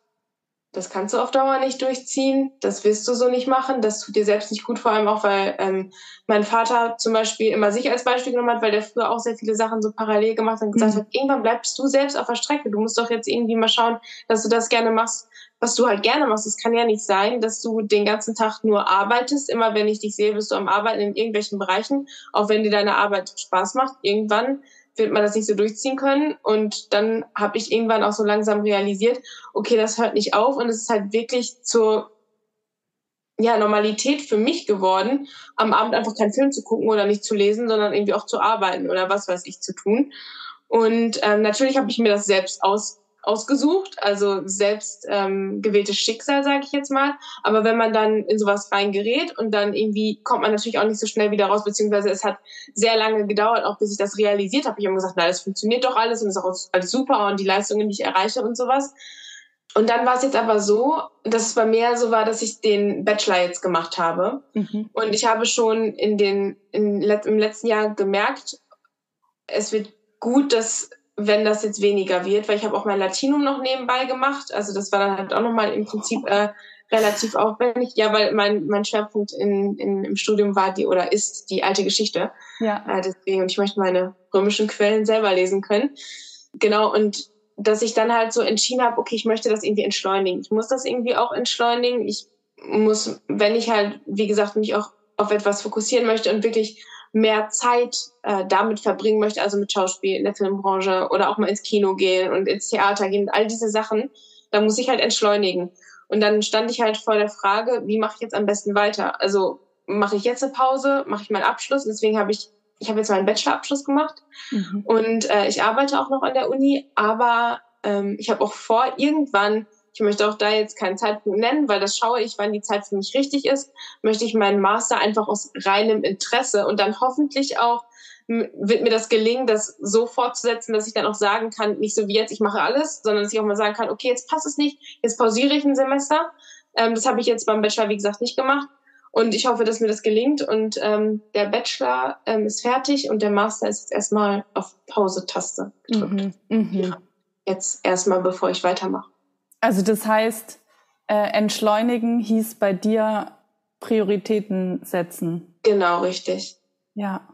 das kannst du auf Dauer nicht durchziehen, das wirst du so nicht machen, das tut dir selbst nicht gut, vor allem auch, weil ähm, mein Vater zum Beispiel immer sich als Beispiel genommen hat, weil der früher auch sehr viele Sachen so parallel gemacht hat und gesagt mhm. hat, irgendwann bleibst du selbst auf der Strecke, du musst doch jetzt irgendwie mal schauen, dass du das gerne machst, was du halt gerne machst. Es kann ja nicht sein, dass du den ganzen Tag nur arbeitest, immer wenn ich dich sehe, bist du am Arbeiten in irgendwelchen Bereichen, auch wenn dir deine Arbeit Spaß macht, irgendwann wird man das nicht so durchziehen können. Und dann habe ich irgendwann auch so langsam realisiert, okay, das hört nicht auf und es ist halt wirklich zur ja, Normalität für mich geworden, am Abend einfach keinen Film zu gucken oder nicht zu lesen, sondern irgendwie auch zu arbeiten oder was weiß ich zu tun. Und ähm, natürlich habe ich mir das selbst aus ausgesucht, also selbst ähm, gewähltes Schicksal, sage ich jetzt mal. Aber wenn man dann in sowas reingerät und dann irgendwie kommt man natürlich auch nicht so schnell wieder raus, beziehungsweise es hat sehr lange gedauert, auch bis ich das realisiert habe. Ich habe gesagt, na, das funktioniert doch alles und ist auch alles super und die Leistungen, die ich erreiche und sowas. Und dann war es jetzt aber so, dass es bei mir so war, dass ich den Bachelor jetzt gemacht habe. Mhm. Und ich habe schon in den, in, im letzten Jahr gemerkt, es wird gut, dass wenn das jetzt weniger wird, weil ich habe auch mein Latinum noch nebenbei gemacht. Also das war dann halt auch nochmal im Prinzip äh, relativ aufwendig. Ja, weil mein, mein Schwerpunkt in, in, im Studium war die oder ist die alte Geschichte. Ja. Äh, deswegen, und ich möchte meine römischen Quellen selber lesen können. Genau, und dass ich dann halt so entschieden habe, okay, ich möchte das irgendwie entschleunigen. Ich muss das irgendwie auch entschleunigen. Ich muss, wenn ich halt, wie gesagt, mich auch auf etwas fokussieren möchte und wirklich mehr Zeit äh, damit verbringen möchte, also mit Schauspiel in der Filmbranche oder auch mal ins Kino gehen und ins Theater gehen, all diese Sachen, da muss ich halt entschleunigen. Und dann stand ich halt vor der Frage, wie mache ich jetzt am besten weiter? Also mache ich jetzt eine Pause, mache ich meinen Abschluss? Deswegen habe ich, ich habe jetzt meinen Bachelorabschluss gemacht mhm. und äh, ich arbeite auch noch an der Uni, aber ähm, ich habe auch vor, irgendwann ich möchte auch da jetzt keinen Zeitpunkt nennen, weil das schaue ich, wann die Zeit für mich richtig ist. Möchte ich meinen Master einfach aus reinem Interesse und dann hoffentlich auch wird mir das gelingen, das so fortzusetzen, dass ich dann auch sagen kann, nicht so wie jetzt, ich mache alles, sondern dass ich auch mal sagen kann, okay, jetzt passt es nicht, jetzt pausiere ich ein Semester. Ähm, das habe ich jetzt beim Bachelor, wie gesagt, nicht gemacht. Und ich hoffe, dass mir das gelingt. Und ähm, der Bachelor ähm, ist fertig und der Master ist jetzt erstmal auf Pause-Taste gedrückt. Mhm, mh. ja, jetzt erstmal, bevor ich weitermache. Also das heißt, äh, entschleunigen hieß bei dir Prioritäten setzen. Genau, richtig. Ja.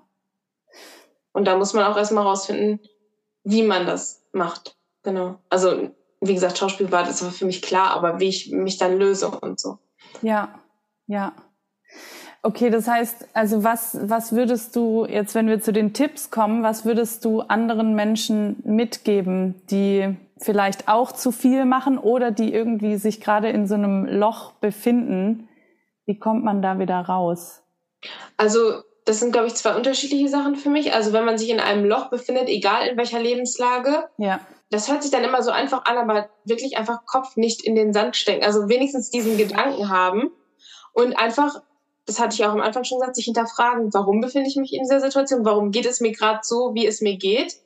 Und da muss man auch erstmal rausfinden, wie man das macht. Genau. Also, wie gesagt, Schauspiel war das war für mich klar, aber wie ich mich dann löse und so. Ja, ja. Okay, das heißt, also was, was würdest du jetzt, wenn wir zu den Tipps kommen, was würdest du anderen Menschen mitgeben, die vielleicht auch zu viel machen oder die irgendwie sich gerade in so einem Loch befinden. Wie kommt man da wieder raus? Also das sind, glaube ich, zwei unterschiedliche Sachen für mich. Also wenn man sich in einem Loch befindet, egal in welcher Lebenslage, ja. das hört sich dann immer so einfach an, aber wirklich einfach Kopf nicht in den Sand stecken. Also wenigstens diesen Gedanken haben und einfach, das hatte ich auch am Anfang schon gesagt, sich hinterfragen, warum befinde ich mich in dieser Situation? Warum geht es mir gerade so, wie es mir geht?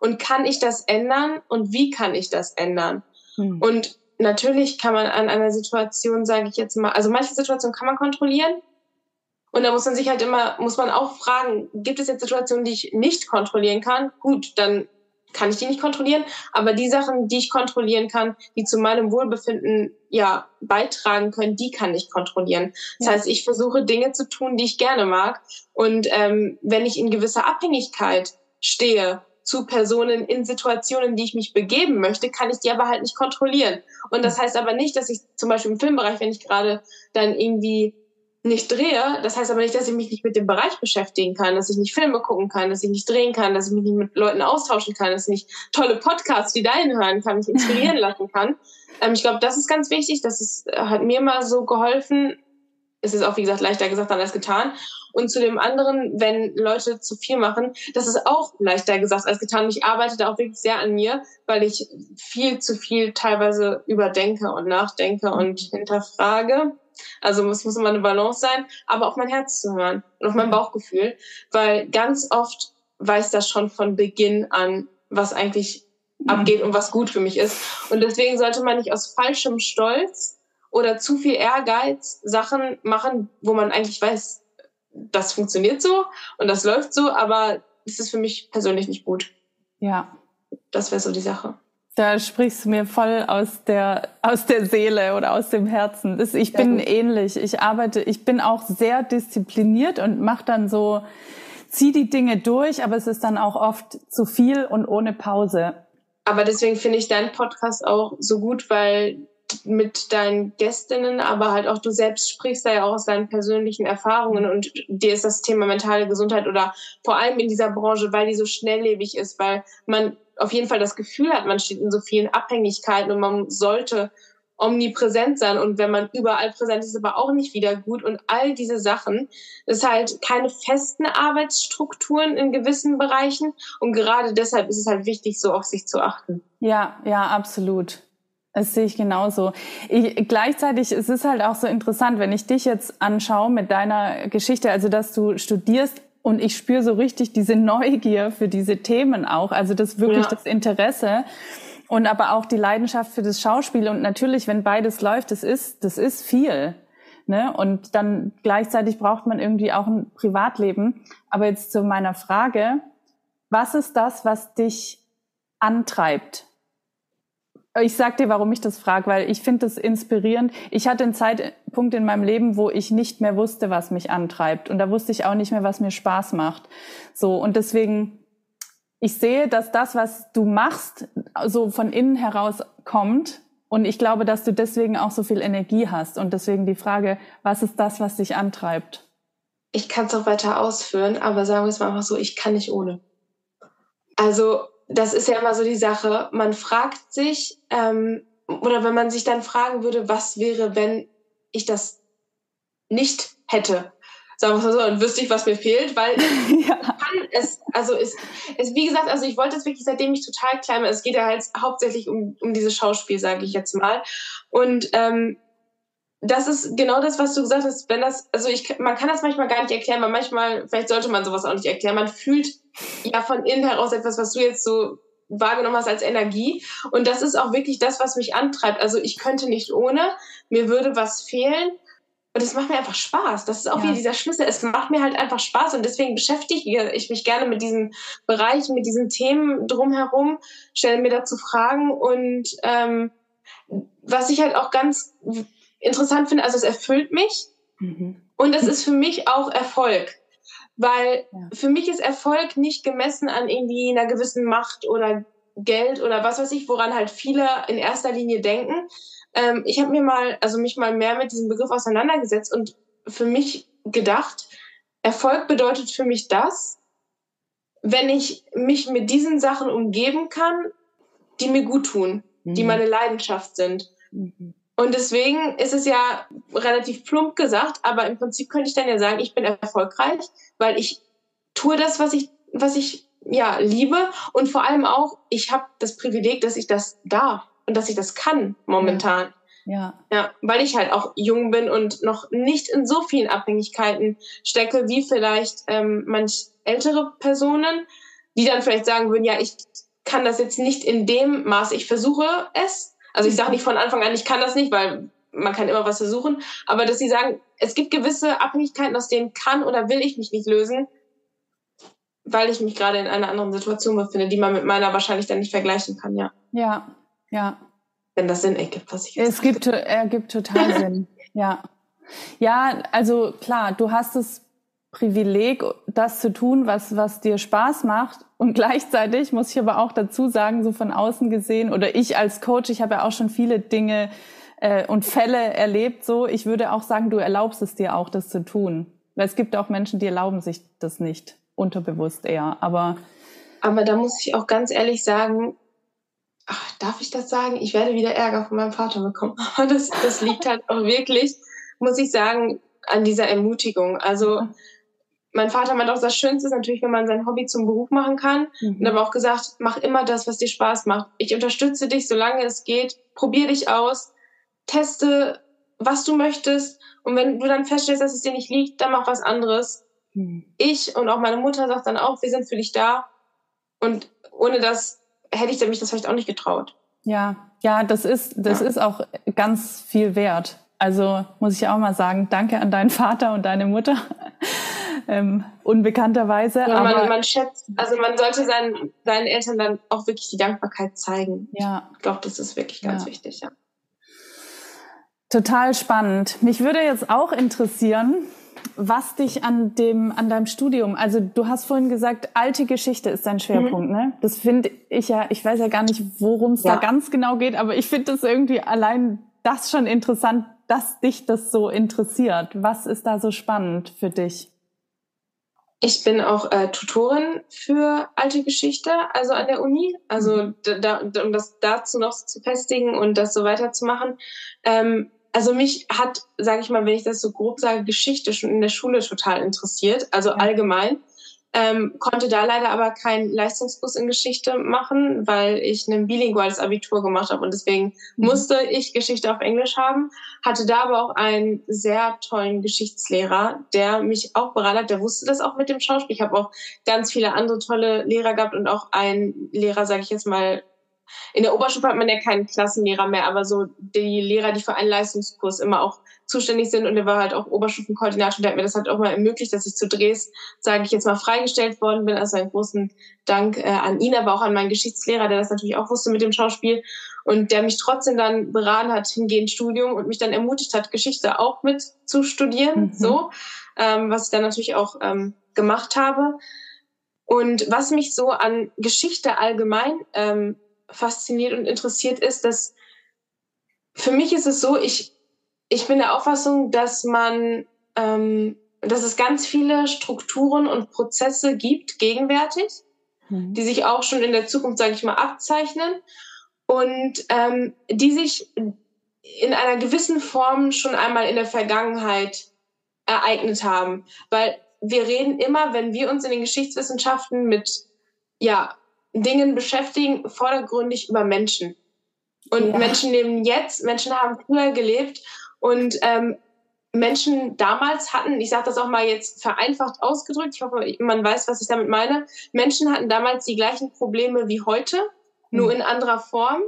Und kann ich das ändern und wie kann ich das ändern? Hm. Und natürlich kann man an einer Situation, sage ich jetzt mal, also manche Situationen kann man kontrollieren. Und da muss man sich halt immer, muss man auch fragen, gibt es jetzt Situationen, die ich nicht kontrollieren kann? Gut, dann kann ich die nicht kontrollieren. Aber die Sachen, die ich kontrollieren kann, die zu meinem Wohlbefinden ja beitragen können, die kann ich kontrollieren. Das ja. heißt, ich versuche Dinge zu tun, die ich gerne mag. Und ähm, wenn ich in gewisser Abhängigkeit stehe zu Personen in Situationen, die ich mich begeben möchte, kann ich die aber halt nicht kontrollieren. Und das heißt aber nicht, dass ich zum Beispiel im Filmbereich, wenn ich gerade dann irgendwie nicht drehe, das heißt aber nicht, dass ich mich nicht mit dem Bereich beschäftigen kann, dass ich nicht Filme gucken kann, dass ich nicht drehen kann, dass ich mich nicht mit Leuten austauschen kann, dass ich nicht tolle Podcasts wie deinen hören kann, mich inspirieren lassen kann. Ähm, ich glaube, das ist ganz wichtig. Das ist, hat mir mal so geholfen. Es ist auch, wie gesagt, leichter gesagt als getan. Und zu dem anderen, wenn Leute zu viel machen, das ist auch leichter gesagt als getan. Ich arbeite da auch wirklich sehr an mir, weil ich viel zu viel teilweise überdenke und nachdenke und hinterfrage also es muss immer eine Balance sein, aber auf mein Herz zu hören und auf mein Bauchgefühl, weil ganz oft weiß das schon von Beginn an, was eigentlich mhm. abgeht und was gut für mich ist. Und deswegen sollte man nicht aus falschem Stolz oder zu viel Ehrgeiz Sachen machen, wo man eigentlich weiß, das funktioniert so und das läuft so, aber es ist für mich persönlich nicht gut. Ja. Das wäre so die Sache. Da sprichst du mir voll aus der, aus der Seele oder aus dem Herzen. Das, ich bin ja. ähnlich. Ich arbeite, ich bin auch sehr diszipliniert und mache dann so, zieh die Dinge durch, aber es ist dann auch oft zu viel und ohne Pause. Aber deswegen finde ich deinen Podcast auch so gut, weil mit deinen Gästinnen, aber halt auch du selbst sprichst da ja auch aus deinen persönlichen Erfahrungen und dir ist das Thema mentale Gesundheit oder vor allem in dieser Branche, weil die so schnelllebig ist, weil man auf jeden Fall das Gefühl hat, man steht in so vielen Abhängigkeiten und man sollte omnipräsent sein und wenn man überall präsent ist, aber auch nicht wieder gut und all diese Sachen. Das ist halt keine festen Arbeitsstrukturen in gewissen Bereichen und gerade deshalb ist es halt wichtig, so auf sich zu achten. Ja, ja, absolut. Das sehe ich genauso. Ich, gleichzeitig es ist es halt auch so interessant, wenn ich dich jetzt anschaue mit deiner Geschichte, also dass du studierst und ich spüre so richtig diese Neugier für diese Themen auch, also das wirklich ja. das Interesse und aber auch die Leidenschaft für das Schauspiel. Und natürlich, wenn beides läuft, das ist, das ist viel. Ne? Und dann gleichzeitig braucht man irgendwie auch ein Privatleben. Aber jetzt zu meiner Frage, was ist das, was dich antreibt? Ich sag dir, warum ich das frage, weil ich finde das inspirierend. Ich hatte einen Zeitpunkt in meinem Leben, wo ich nicht mehr wusste, was mich antreibt. Und da wusste ich auch nicht mehr, was mir Spaß macht. So. Und deswegen, ich sehe, dass das, was du machst, so von innen heraus kommt. Und ich glaube, dass du deswegen auch so viel Energie hast. Und deswegen die Frage, was ist das, was dich antreibt? Ich kann es auch weiter ausführen, aber sagen wir es mal einfach so, ich kann nicht ohne. Also das ist ja immer so die Sache. Man fragt sich, ähm, oder wenn man sich dann fragen würde, was wäre, wenn ich das nicht hätte? Sagen wir mal so, dann wüsste ich, was mir fehlt, weil ja. kann es, also es, es, wie gesagt, also ich wollte es wirklich, seitdem ich total klein bin, es geht ja halt hauptsächlich um, um dieses Schauspiel, sage ich jetzt mal. Und ähm, das ist genau das, was du gesagt hast. Wenn das, also ich, man kann das manchmal gar nicht erklären, weil manchmal, vielleicht sollte man sowas auch nicht erklären. Man fühlt ja von innen heraus etwas, was du jetzt so wahrgenommen hast als Energie. Und das ist auch wirklich das, was mich antreibt. Also ich könnte nicht ohne, mir würde was fehlen. Und es macht mir einfach Spaß. Das ist auch ja. wieder dieser Schlüssel. Es macht mir halt einfach Spaß. Und deswegen beschäftige ich mich gerne mit diesen Bereichen, mit diesen Themen drumherum, stelle mir dazu Fragen. Und ähm, was ich halt auch ganz interessant finde, also es erfüllt mich mhm. und es ist für mich auch Erfolg. Weil ja. für mich ist Erfolg nicht gemessen an irgendwie einer gewissen Macht oder Geld oder was weiß ich, woran halt viele in erster Linie denken. Ähm, ich habe mir mal, also mich mal mehr mit diesem Begriff auseinandergesetzt und für mich gedacht, Erfolg bedeutet für mich das, wenn ich mich mit diesen Sachen umgeben kann, die mir gut tun, mhm. die meine Leidenschaft sind. Mhm. Und deswegen ist es ja relativ plump gesagt, aber im Prinzip könnte ich dann ja sagen, ich bin erfolgreich, weil ich tue das, was ich, was ich ja liebe und vor allem auch, ich habe das Privileg, dass ich das darf und dass ich das kann momentan. Ja. ja. weil ich halt auch jung bin und noch nicht in so vielen Abhängigkeiten stecke, wie vielleicht ähm, manch ältere Personen, die dann vielleicht sagen würden, ja, ich kann das jetzt nicht in dem Maß, ich versuche es, also ich sage nicht von Anfang an, ich kann das nicht, weil man kann immer was versuchen, aber dass sie sagen, es gibt gewisse Abhängigkeiten, aus denen kann oder will ich mich nicht lösen, weil ich mich gerade in einer anderen Situation befinde, die man mit meiner wahrscheinlich dann nicht vergleichen kann, ja. Ja, ja. Wenn das Sinn ergibt, was ich jetzt Es gibt, ergibt total Sinn, ja. Ja, also klar, du hast das Privileg, das zu tun, was, was dir Spaß macht. Und gleichzeitig muss ich aber auch dazu sagen, so von außen gesehen, oder ich als Coach, ich habe ja auch schon viele Dinge äh, und Fälle erlebt, so, ich würde auch sagen, du erlaubst es dir auch, das zu tun. Weil es gibt auch Menschen, die erlauben sich das nicht unterbewusst eher. Aber, aber da muss ich auch ganz ehrlich sagen, ach, darf ich das sagen? Ich werde wieder Ärger von meinem Vater bekommen. Das, das liegt halt auch wirklich, muss ich sagen, an dieser Ermutigung. Also mein Vater meint auch, das Schönste ist natürlich, wenn man sein Hobby zum Beruf machen kann. Mhm. Und aber auch gesagt, mach immer das, was dir Spaß macht. Ich unterstütze dich, solange es geht. Probier dich aus. Teste, was du möchtest. Und wenn du dann feststellst, dass es dir nicht liegt, dann mach was anderes. Hm. Ich und auch meine Mutter sagt dann auch, wir sind für dich da. Und ohne das hätte ich mich das vielleicht auch nicht getraut. Ja, ja, das ist, das ja. ist auch ganz viel wert. Also muss ich auch mal sagen, danke an deinen Vater und deine Mutter. Ähm, unbekannterweise. Ja, aber man, man schätzt, also man sollte seinen, seinen Eltern dann auch wirklich die Dankbarkeit zeigen. Ja. Ich glaube, das ist wirklich ganz ja. wichtig, ja. Total spannend. Mich würde jetzt auch interessieren, was dich an dem, an deinem Studium, also du hast vorhin gesagt, alte Geschichte ist dein Schwerpunkt, mhm. ne? Das finde ich ja, ich weiß ja gar nicht, worum es ja. da ganz genau geht, aber ich finde das irgendwie allein das schon interessant, dass dich das so interessiert. Was ist da so spannend für dich? Ich bin auch äh, Tutorin für alte Geschichte, also an der Uni. Also mhm. da, um das dazu noch zu festigen und das so weiterzumachen. Ähm, also mich hat, sage ich mal, wenn ich das so grob sage, Geschichte schon in der Schule total interessiert, also allgemein. Ähm, konnte da leider aber keinen Leistungskurs in Geschichte machen, weil ich ein bilinguales Abitur gemacht habe und deswegen mhm. musste ich Geschichte auf Englisch haben. Hatte da aber auch einen sehr tollen Geschichtslehrer, der mich auch beraten hat. Der wusste das auch mit dem Schauspiel. Ich habe auch ganz viele andere tolle Lehrer gehabt und auch einen Lehrer, sage ich jetzt mal, in der Oberstufe hat man ja keinen Klassenlehrer mehr, aber so die Lehrer, die für einen Leistungskurs immer auch zuständig sind und der war halt auch Oberstufenkoordinator, der hat mir das halt auch mal ermöglicht, dass ich zu Drehs, sage ich jetzt mal, freigestellt worden bin. Also einen großen Dank äh, an ihn, aber auch an meinen Geschichtslehrer, der das natürlich auch wusste mit dem Schauspiel und der mich trotzdem dann beraten hat, hingehend Studium und mich dann ermutigt hat, Geschichte auch mit zu studieren, mhm. so, ähm, was ich dann natürlich auch ähm, gemacht habe. Und was mich so an Geschichte allgemein ähm, fasziniert und interessiert ist, dass für mich ist es so, ich, ich bin der Auffassung, dass man, ähm, dass es ganz viele Strukturen und Prozesse gibt, gegenwärtig, mhm. die sich auch schon in der Zukunft, sage ich mal, abzeichnen und ähm, die sich in einer gewissen Form schon einmal in der Vergangenheit ereignet haben. Weil wir reden immer, wenn wir uns in den Geschichtswissenschaften mit ja, Dingen beschäftigen, vordergründig über Menschen. Und ja. Menschen leben jetzt, Menschen haben früher gelebt und ähm, Menschen damals hatten, ich sage das auch mal jetzt vereinfacht ausgedrückt, ich hoffe, man weiß, was ich damit meine, Menschen hatten damals die gleichen Probleme wie heute, nur in anderer Form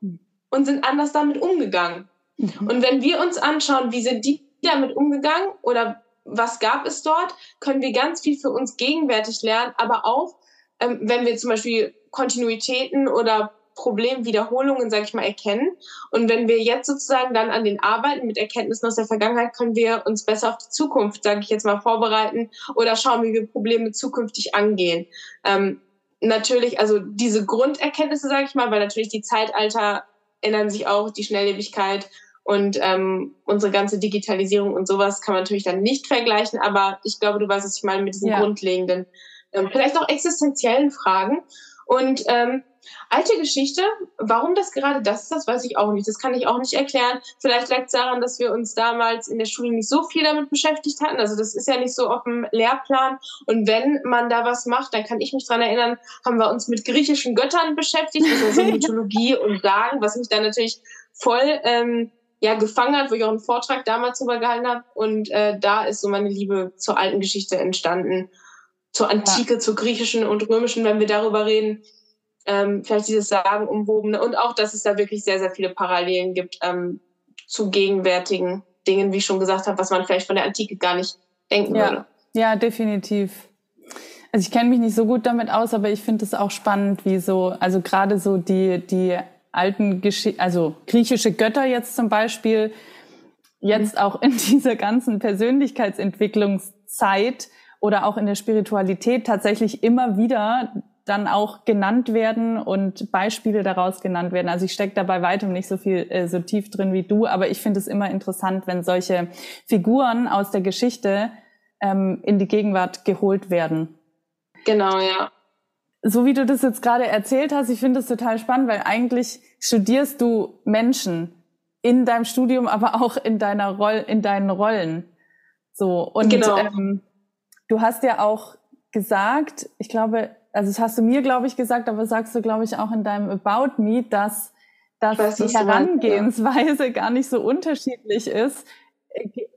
hm. und sind anders damit umgegangen. Mhm. Und wenn wir uns anschauen, wie sind die damit umgegangen oder was gab es dort, können wir ganz viel für uns gegenwärtig lernen, aber auch, ähm, wenn wir zum Beispiel Kontinuitäten oder Problemwiederholungen, sage ich mal, erkennen. Und wenn wir jetzt sozusagen dann an den Arbeiten mit Erkenntnissen aus der Vergangenheit, können wir uns besser auf die Zukunft, sage ich jetzt mal, vorbereiten oder schauen, wie wir Probleme zukünftig angehen. Ähm, natürlich, also diese Grunderkenntnisse, sage ich mal, weil natürlich die Zeitalter ändern sich auch, die Schnelllebigkeit und ähm, unsere ganze Digitalisierung und sowas kann man natürlich dann nicht vergleichen, aber ich glaube, du weißt, was ich meine mit diesen ja. grundlegenden ähm, vielleicht auch existenziellen Fragen. Und ähm, alte Geschichte, warum das gerade das ist, das weiß ich auch nicht. Das kann ich auch nicht erklären. Vielleicht lag es daran, dass wir uns damals in der Schule nicht so viel damit beschäftigt hatten. Also das ist ja nicht so auf dem Lehrplan. Und wenn man da was macht, dann kann ich mich dran erinnern, haben wir uns mit griechischen Göttern beschäftigt, also Mythologie und Sagen, was mich dann natürlich voll ähm, ja, gefangen hat, wo ich auch einen Vortrag damals drüber gehalten habe. Und äh, da ist so meine Liebe zur alten Geschichte entstanden zur Antike, ja. zur griechischen und römischen, wenn wir darüber reden. Ähm, vielleicht dieses Sagen umwobene und auch, dass es da wirklich sehr, sehr viele Parallelen gibt ähm, zu gegenwärtigen Dingen, wie ich schon gesagt habe, was man vielleicht von der Antike gar nicht denken ja. würde. Ja, definitiv. Also ich kenne mich nicht so gut damit aus, aber ich finde es auch spannend, wie so, also gerade so die, die alten, Gesch also griechische Götter jetzt zum Beispiel, jetzt auch in dieser ganzen Persönlichkeitsentwicklungszeit oder auch in der Spiritualität tatsächlich immer wieder dann auch genannt werden und Beispiele daraus genannt werden. Also ich stecke da bei weitem nicht so viel äh, so tief drin wie du, aber ich finde es immer interessant, wenn solche Figuren aus der Geschichte ähm, in die Gegenwart geholt werden. Genau, ja. So wie du das jetzt gerade erzählt hast, ich finde das total spannend, weil eigentlich studierst du Menschen in deinem Studium, aber auch in deiner Roll in deinen Rollen. So und genau. ähm, du hast ja auch gesagt, ich glaube, also das hast du mir, glaube ich, gesagt, aber sagst du, glaube ich, auch in deinem About Me, dass, dass weiß, die Herangehensweise gar nicht so unterschiedlich ist.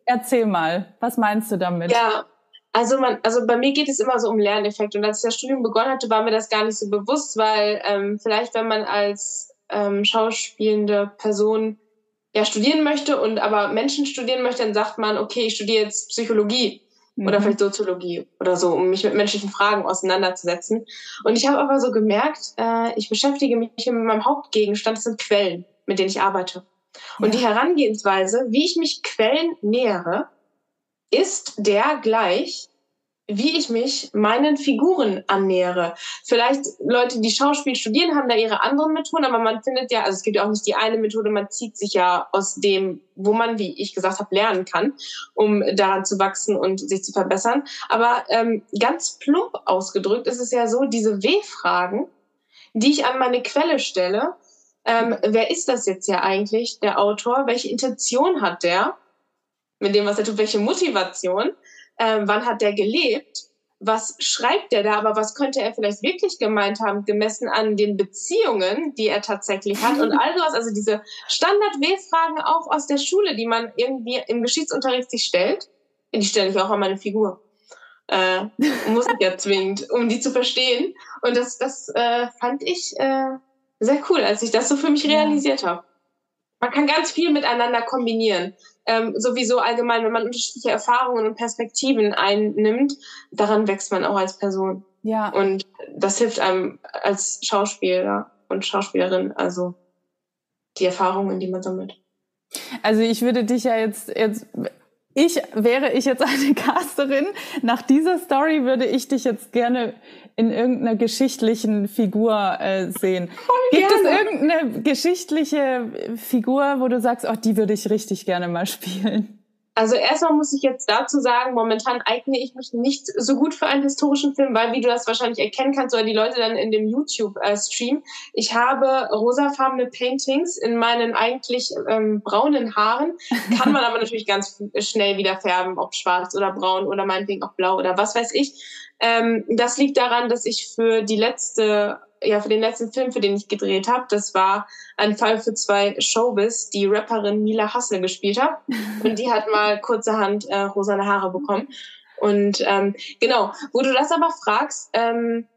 Erzähl mal, was meinst du damit? Ja, also man, also bei mir geht es immer so um Lerneffekt. Und als ich das Studium begonnen hatte, war mir das gar nicht so bewusst, weil ähm, vielleicht, wenn man als ähm, schauspielende Person ja studieren möchte und aber Menschen studieren möchte, dann sagt man, okay, ich studiere jetzt Psychologie mhm. oder vielleicht Soziologie oder so, um mich mit menschlichen Fragen auseinanderzusetzen. Und ich habe aber so gemerkt, äh, ich beschäftige mich mit meinem Hauptgegenstand, das sind Quellen, mit denen ich arbeite. Und ja. die Herangehensweise, wie ich mich Quellen nähere, ist der gleich, wie ich mich meinen Figuren annähere. Vielleicht Leute, die Schauspiel studieren, haben da ihre anderen Methoden, aber man findet ja, also es gibt ja auch nicht die eine Methode, man zieht sich ja aus dem, wo man, wie ich gesagt habe, lernen kann, um daran zu wachsen und sich zu verbessern. Aber ähm, ganz plump ausgedrückt ist es ja so, diese W-Fragen, die ich an meine Quelle stelle, ähm, wer ist das jetzt ja eigentlich, der Autor? Welche Intention hat der mit dem, was er tut? Welche Motivation? Ähm, wann hat der gelebt, was schreibt der da, aber was könnte er vielleicht wirklich gemeint haben, gemessen an den Beziehungen, die er tatsächlich hat und all sowas, also diese Standard-W-Fragen auch aus der Schule, die man irgendwie im Geschichtsunterricht sich stellt, die stelle ich auch an meine Figur. Äh, muss ich ja zwingend, um die zu verstehen. Und das, das äh, fand ich äh, sehr cool, als ich das so für mich realisiert habe. Man kann ganz viel miteinander kombinieren ähm, sowieso allgemein, wenn man unterschiedliche Erfahrungen und Perspektiven einnimmt, daran wächst man auch als Person. Ja. Und das hilft einem als Schauspieler und Schauspielerin, also die Erfahrungen, die man sammelt. Also ich würde dich ja jetzt, jetzt ich wäre ich jetzt eine Casterin, nach dieser Story würde ich dich jetzt gerne in irgendeiner geschichtlichen Figur äh, sehen. Voll Gibt gerne. es irgendeine geschichtliche Figur, wo du sagst, oh, die würde ich richtig gerne mal spielen? Also erstmal muss ich jetzt dazu sagen, momentan eigne ich mich nicht so gut für einen historischen Film, weil wie du das wahrscheinlich erkennen kannst oder die Leute dann in dem YouTube-Stream, ich habe rosafarbene Paintings in meinen eigentlich ähm, braunen Haaren, kann man aber natürlich ganz schnell wieder färben, ob schwarz oder braun oder meinetwegen auch blau oder was weiß ich. Ähm, das liegt daran, dass ich für die letzte ja für den letzten Film, für den ich gedreht habe. Das war ein Fall für zwei Showbiz, die Rapperin Mila Hassel gespielt hat. Und die hat mal kurzerhand äh, rosane Haare bekommen. Und ähm, genau, wo du das aber fragst, ähm,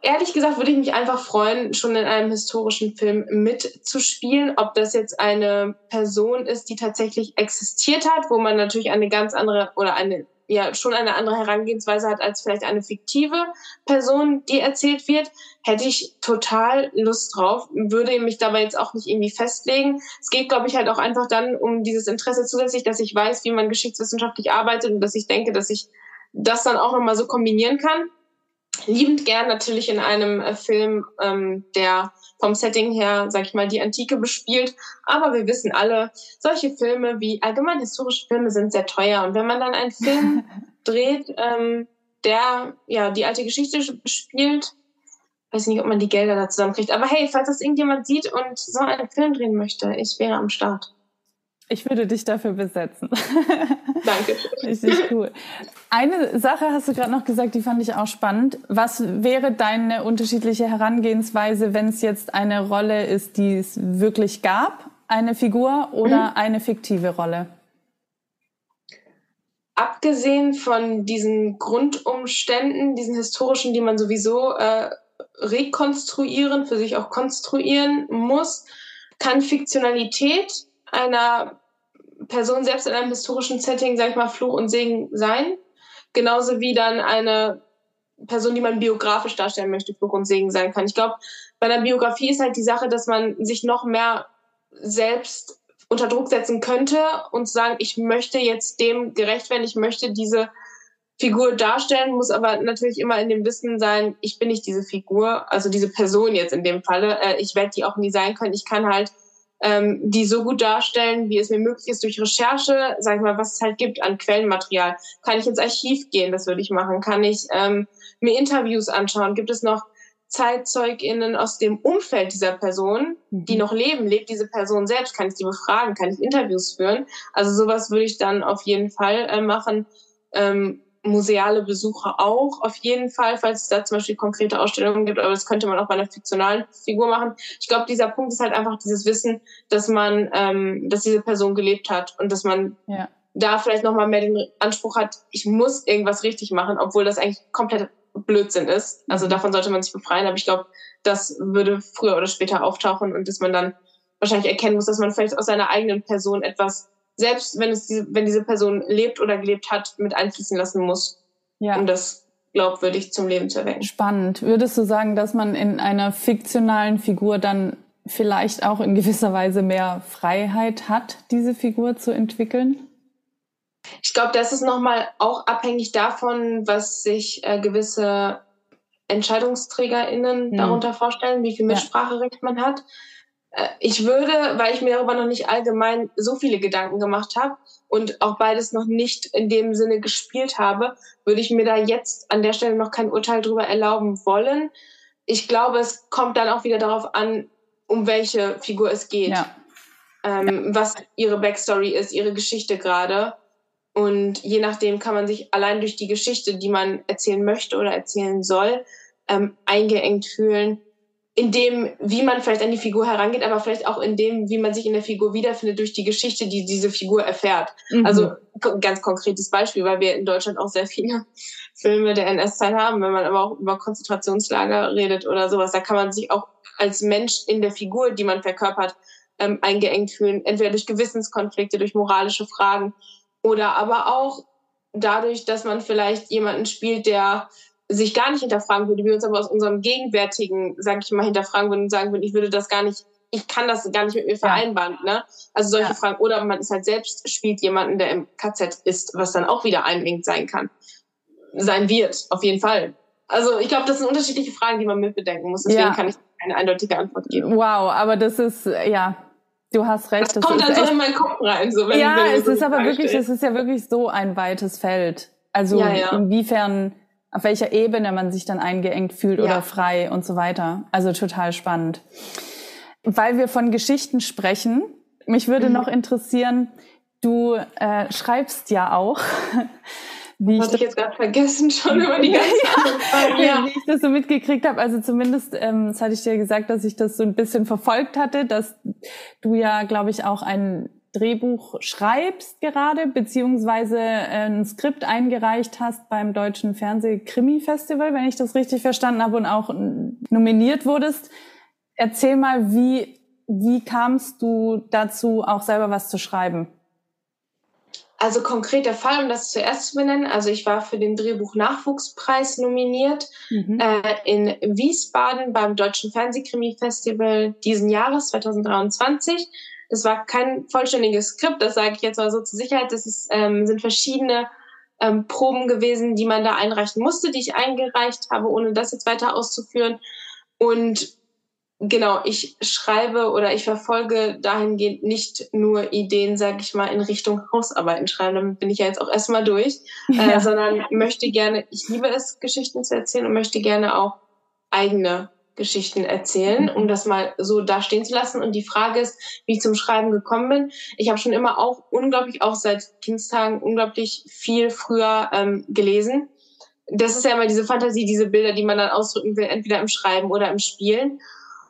ehrlich gesagt würde ich mich einfach freuen, schon in einem historischen Film mitzuspielen. Ob das jetzt eine Person ist, die tatsächlich existiert hat, wo man natürlich eine ganz andere oder eine ja schon eine andere Herangehensweise hat als vielleicht eine fiktive Person, die erzählt wird, hätte ich total Lust drauf, würde mich dabei jetzt auch nicht irgendwie festlegen. Es geht, glaube ich, halt auch einfach dann um dieses Interesse zusätzlich, dass ich weiß, wie man geschichtswissenschaftlich arbeitet und dass ich denke, dass ich das dann auch nochmal so kombinieren kann liebend gern natürlich in einem äh, Film, ähm, der vom Setting her, sag ich mal, die Antike bespielt. Aber wir wissen alle, solche Filme wie allgemein historische Filme sind sehr teuer. Und wenn man dann einen Film dreht, ähm, der ja die alte Geschichte spielt, weiß nicht, ob man die Gelder da zusammenkriegt. Aber hey, falls das irgendjemand sieht und so einen Film drehen möchte, ich wäre am Start. Ich würde dich dafür besetzen. Danke. Richtig cool. Eine Sache hast du gerade noch gesagt, die fand ich auch spannend. Was wäre deine unterschiedliche Herangehensweise, wenn es jetzt eine Rolle ist, die es wirklich gab, eine Figur oder mhm. eine fiktive Rolle? Abgesehen von diesen Grundumständen, diesen historischen, die man sowieso äh, rekonstruieren, für sich auch konstruieren muss, kann Fiktionalität einer Person selbst in einem historischen Setting, sag ich mal, Fluch und Segen sein. Genauso wie dann eine Person, die man biografisch darstellen möchte, Fluch und Segen sein kann. Ich glaube, bei einer Biografie ist halt die Sache, dass man sich noch mehr selbst unter Druck setzen könnte und sagen, ich möchte jetzt dem gerecht werden, ich möchte diese Figur darstellen, muss aber natürlich immer in dem Wissen sein, ich bin nicht diese Figur, also diese Person jetzt in dem Falle. Äh, ich werde die auch nie sein können. Ich kann halt ähm, die so gut darstellen, wie es mir möglich ist durch Recherche, sag ich mal, was es halt gibt an Quellenmaterial. Kann ich ins Archiv gehen, das würde ich machen. Kann ich ähm, mir Interviews anschauen? Gibt es noch ZeitzeugInnen aus dem Umfeld dieser Person, die mhm. noch leben? Lebt diese Person selbst? Kann ich die befragen? Kann ich Interviews führen? Also sowas würde ich dann auf jeden Fall äh, machen. Ähm, museale Besuche auch, auf jeden Fall, falls es da zum Beispiel konkrete Ausstellungen gibt, aber das könnte man auch bei einer fiktionalen Figur machen. Ich glaube, dieser Punkt ist halt einfach dieses Wissen, dass man, ähm, dass diese Person gelebt hat und dass man ja. da vielleicht nochmal mehr den Anspruch hat, ich muss irgendwas richtig machen, obwohl das eigentlich komplett Blödsinn ist. Also mhm. davon sollte man sich befreien, aber ich glaube, das würde früher oder später auftauchen und dass man dann wahrscheinlich erkennen muss, dass man vielleicht aus seiner eigenen Person etwas selbst wenn es diese, wenn diese Person lebt oder gelebt hat, mit einfließen lassen muss, ja. um das glaubwürdig zum Leben zu erwecken. Spannend. Würdest du sagen, dass man in einer fiktionalen Figur dann vielleicht auch in gewisser Weise mehr Freiheit hat, diese Figur zu entwickeln? Ich glaube, das ist nochmal auch abhängig davon, was sich äh, gewisse EntscheidungsträgerInnen hm. darunter vorstellen, wie viel Mitspracherecht ja. man hat. Äh, ich würde, weil ich mir darüber noch nicht allgemein so viele Gedanken gemacht habe und auch beides noch nicht in dem Sinne gespielt habe, würde ich mir da jetzt an der Stelle noch kein Urteil drüber erlauben wollen. Ich glaube, es kommt dann auch wieder darauf an, um welche Figur es geht, ja. Ähm, was ihre Backstory ist, ihre Geschichte gerade. Und je nachdem kann man sich allein durch die Geschichte, die man erzählen möchte oder erzählen soll, ähm, eingeengt fühlen in dem, wie man vielleicht an die Figur herangeht, aber vielleicht auch in dem, wie man sich in der Figur wiederfindet durch die Geschichte, die diese Figur erfährt. Mhm. Also ganz konkretes Beispiel, weil wir in Deutschland auch sehr viele Filme der NS-Zeit haben, wenn man aber auch über Konzentrationslager redet oder sowas, da kann man sich auch als Mensch in der Figur, die man verkörpert, ähm, eingeengt fühlen, entweder durch Gewissenskonflikte, durch moralische Fragen oder aber auch dadurch, dass man vielleicht jemanden spielt, der sich gar nicht hinterfragen würde, wir uns aber aus unserem gegenwärtigen, sage ich mal, hinterfragen würden und sagen würden, ich würde das gar nicht, ich kann das gar nicht mit mir vereinbaren. Ne? Also solche ja. Fragen. Oder man ist halt selbst, spielt jemanden, der im KZ ist, was dann auch wieder einengt sein kann. Sein wird, auf jeden Fall. Also ich glaube, das sind unterschiedliche Fragen, die man mitbedenken muss. Deswegen ja. kann ich keine eindeutige Antwort geben. Wow, aber das ist, ja, Du hast recht. Das, das kommt dann so in meinen Kopf rein. So, wenn, ja, wenn es so ist aber wirklich, es ist ja wirklich so ein weites Feld. Also ja, ja. inwiefern auf welcher Ebene man sich dann eingeengt fühlt ja. oder frei und so weiter. Also total spannend. Weil wir von Geschichten sprechen, mich würde mhm. noch interessieren, du äh, schreibst ja auch. Wie Hatte ich, ich jetzt gerade vergessen schon über die ganze ja, ja, wie ich das so mitgekriegt habe. Also zumindest, ähm, das hatte ich dir gesagt, dass ich das so ein bisschen verfolgt hatte, dass du ja, glaube ich, auch ein Drehbuch schreibst gerade, beziehungsweise äh, ein Skript eingereicht hast beim Deutschen Fernseh-Krimi-Festival, wenn ich das richtig verstanden habe, und auch nominiert wurdest. Erzähl mal, wie, wie kamst du dazu, auch selber was zu schreiben? Also konkret der Fall, um das zuerst zu benennen. Also ich war für den Drehbuch Nachwuchspreis nominiert mhm. äh, in Wiesbaden beim Deutschen Fernsehkrimi-Festival diesen Jahres 2023 das war kein vollständiges Skript, das sage ich jetzt mal so zur Sicherheit. Das ist, ähm, sind verschiedene ähm, Proben gewesen, die man da einreichen musste, die ich eingereicht habe, ohne das jetzt weiter auszuführen. Und genau, ich schreibe oder ich verfolge dahingehend nicht nur Ideen, sage ich mal, in Richtung Hausarbeiten schreiben, damit bin ich ja jetzt auch erstmal durch, äh, ja. äh, sondern möchte gerne, ich liebe es, Geschichten zu erzählen und möchte gerne auch eigene Geschichten erzählen, um das mal so da stehen zu lassen. Und die Frage ist, wie ich zum Schreiben gekommen bin. Ich habe schon immer auch unglaublich, auch seit Kindstagen, unglaublich viel früher ähm, gelesen. Das ist ja immer diese Fantasie, diese Bilder, die man dann ausdrücken will, entweder im Schreiben oder im Spielen.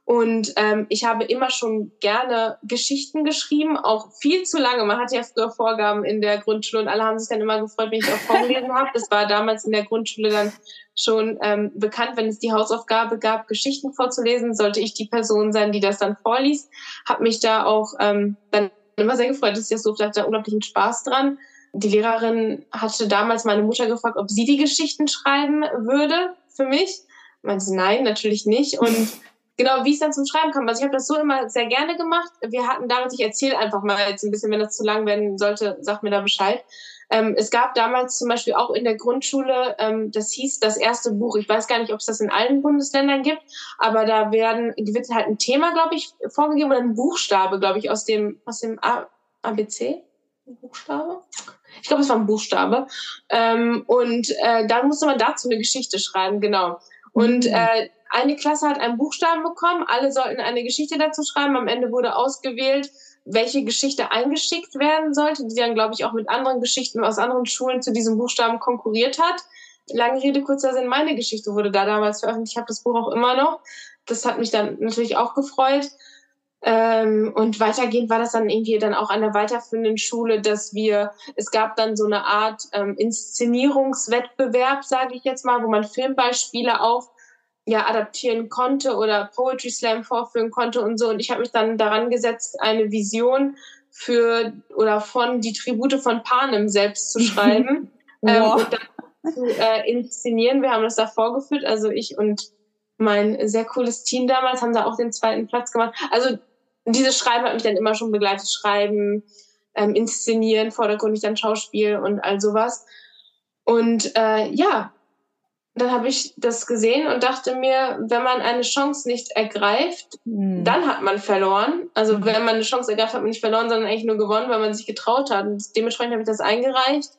Und ähm, ich habe immer schon gerne Geschichten geschrieben, auch viel zu lange. Man hatte ja früher Vorgaben in der Grundschule und alle haben sich dann immer gefreut, wenn ich auch vorgelesen habe. Das war damals in der Grundschule dann schon ähm, bekannt, wenn es die Hausaufgabe gab, Geschichten vorzulesen, sollte ich die Person sein, die das dann vorliest. Habe mich da auch ähm, dann immer sehr gefreut, dass ich das durfte, hatte da unglaublichen Spaß dran. Die Lehrerin hatte damals meine Mutter gefragt, ob sie die Geschichten schreiben würde für mich. Meinte sie, nein, natürlich nicht. Und genau, wie es dann zum Schreiben kam. Also ich habe das so immer sehr gerne gemacht. Wir hatten damals, ich erzähle einfach mal jetzt ein bisschen, wenn das zu lang werden sollte, sag mir da Bescheid. Ähm, es gab damals zum Beispiel auch in der Grundschule, ähm, das hieß das erste Buch. Ich weiß gar nicht, ob es das in allen Bundesländern gibt, aber da werden, wird halt ein Thema, glaube ich, vorgegeben oder ein Buchstabe, glaube ich, aus dem, aus dem A ABC. Buchstabe? Ich glaube, es war ein Buchstabe. Ähm, und äh, dann musste man dazu eine Geschichte schreiben, genau. Und mhm. äh, eine Klasse hat einen Buchstaben bekommen, alle sollten eine Geschichte dazu schreiben. Am Ende wurde ausgewählt, welche Geschichte eingeschickt werden sollte, die dann, glaube ich, auch mit anderen Geschichten aus anderen Schulen zu diesem Buchstaben konkurriert hat. Lange Rede, kurzer Sinn, meine Geschichte wurde da damals veröffentlicht. Ich habe das Buch auch immer noch. Das hat mich dann natürlich auch gefreut. Ähm, und weitergehend war das dann irgendwie dann auch an der weiterführenden Schule, dass wir, es gab dann so eine Art ähm, Inszenierungswettbewerb, sage ich jetzt mal, wo man Filmbeispiele auf ja adaptieren konnte oder Poetry Slam vorführen konnte und so. Und ich habe mich dann daran gesetzt, eine Vision für oder von die Tribute von Panem selbst zu schreiben ähm, und dann zu äh, inszenieren. Wir haben das da vorgeführt, also ich und mein sehr cooles Team damals haben da auch den zweiten Platz gemacht. Also dieses Schreiben hat mich dann immer schon begleitet. Schreiben, ähm, inszenieren, vordergründig dann Schauspiel und all sowas. Und äh, ja, dann habe ich das gesehen und dachte mir, wenn man eine Chance nicht ergreift, mhm. dann hat man verloren. Also mhm. wenn man eine Chance ergreift, hat man nicht verloren, sondern eigentlich nur gewonnen, weil man sich getraut hat. Und dementsprechend habe ich das eingereicht.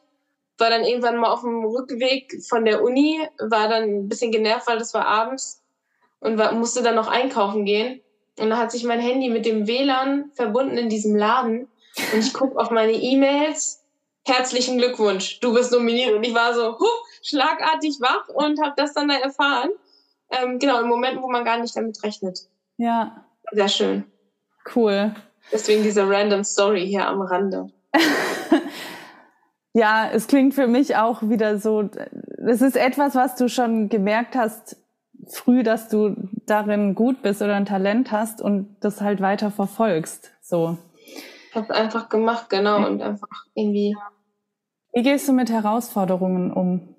War dann irgendwann mal auf dem Rückweg von der Uni, war dann ein bisschen genervt, weil das war abends und war, musste dann noch einkaufen gehen. Und da hat sich mein Handy mit dem WLAN verbunden in diesem Laden. Und ich gucke auf meine E-Mails. Herzlichen Glückwunsch, du bist nominiert. Und ich war so, huh, schlagartig wach und habe das dann da erfahren. Ähm, genau, in Momenten, wo man gar nicht damit rechnet. Ja. Sehr schön. Cool. Deswegen diese random Story hier am Rande. ja, es klingt für mich auch wieder so, es ist etwas, was du schon gemerkt hast, früh, dass du darin gut bist oder ein Talent hast und das halt weiter verfolgst. So. Ich habe einfach gemacht, genau, und einfach irgendwie. Wie gehst du mit Herausforderungen um?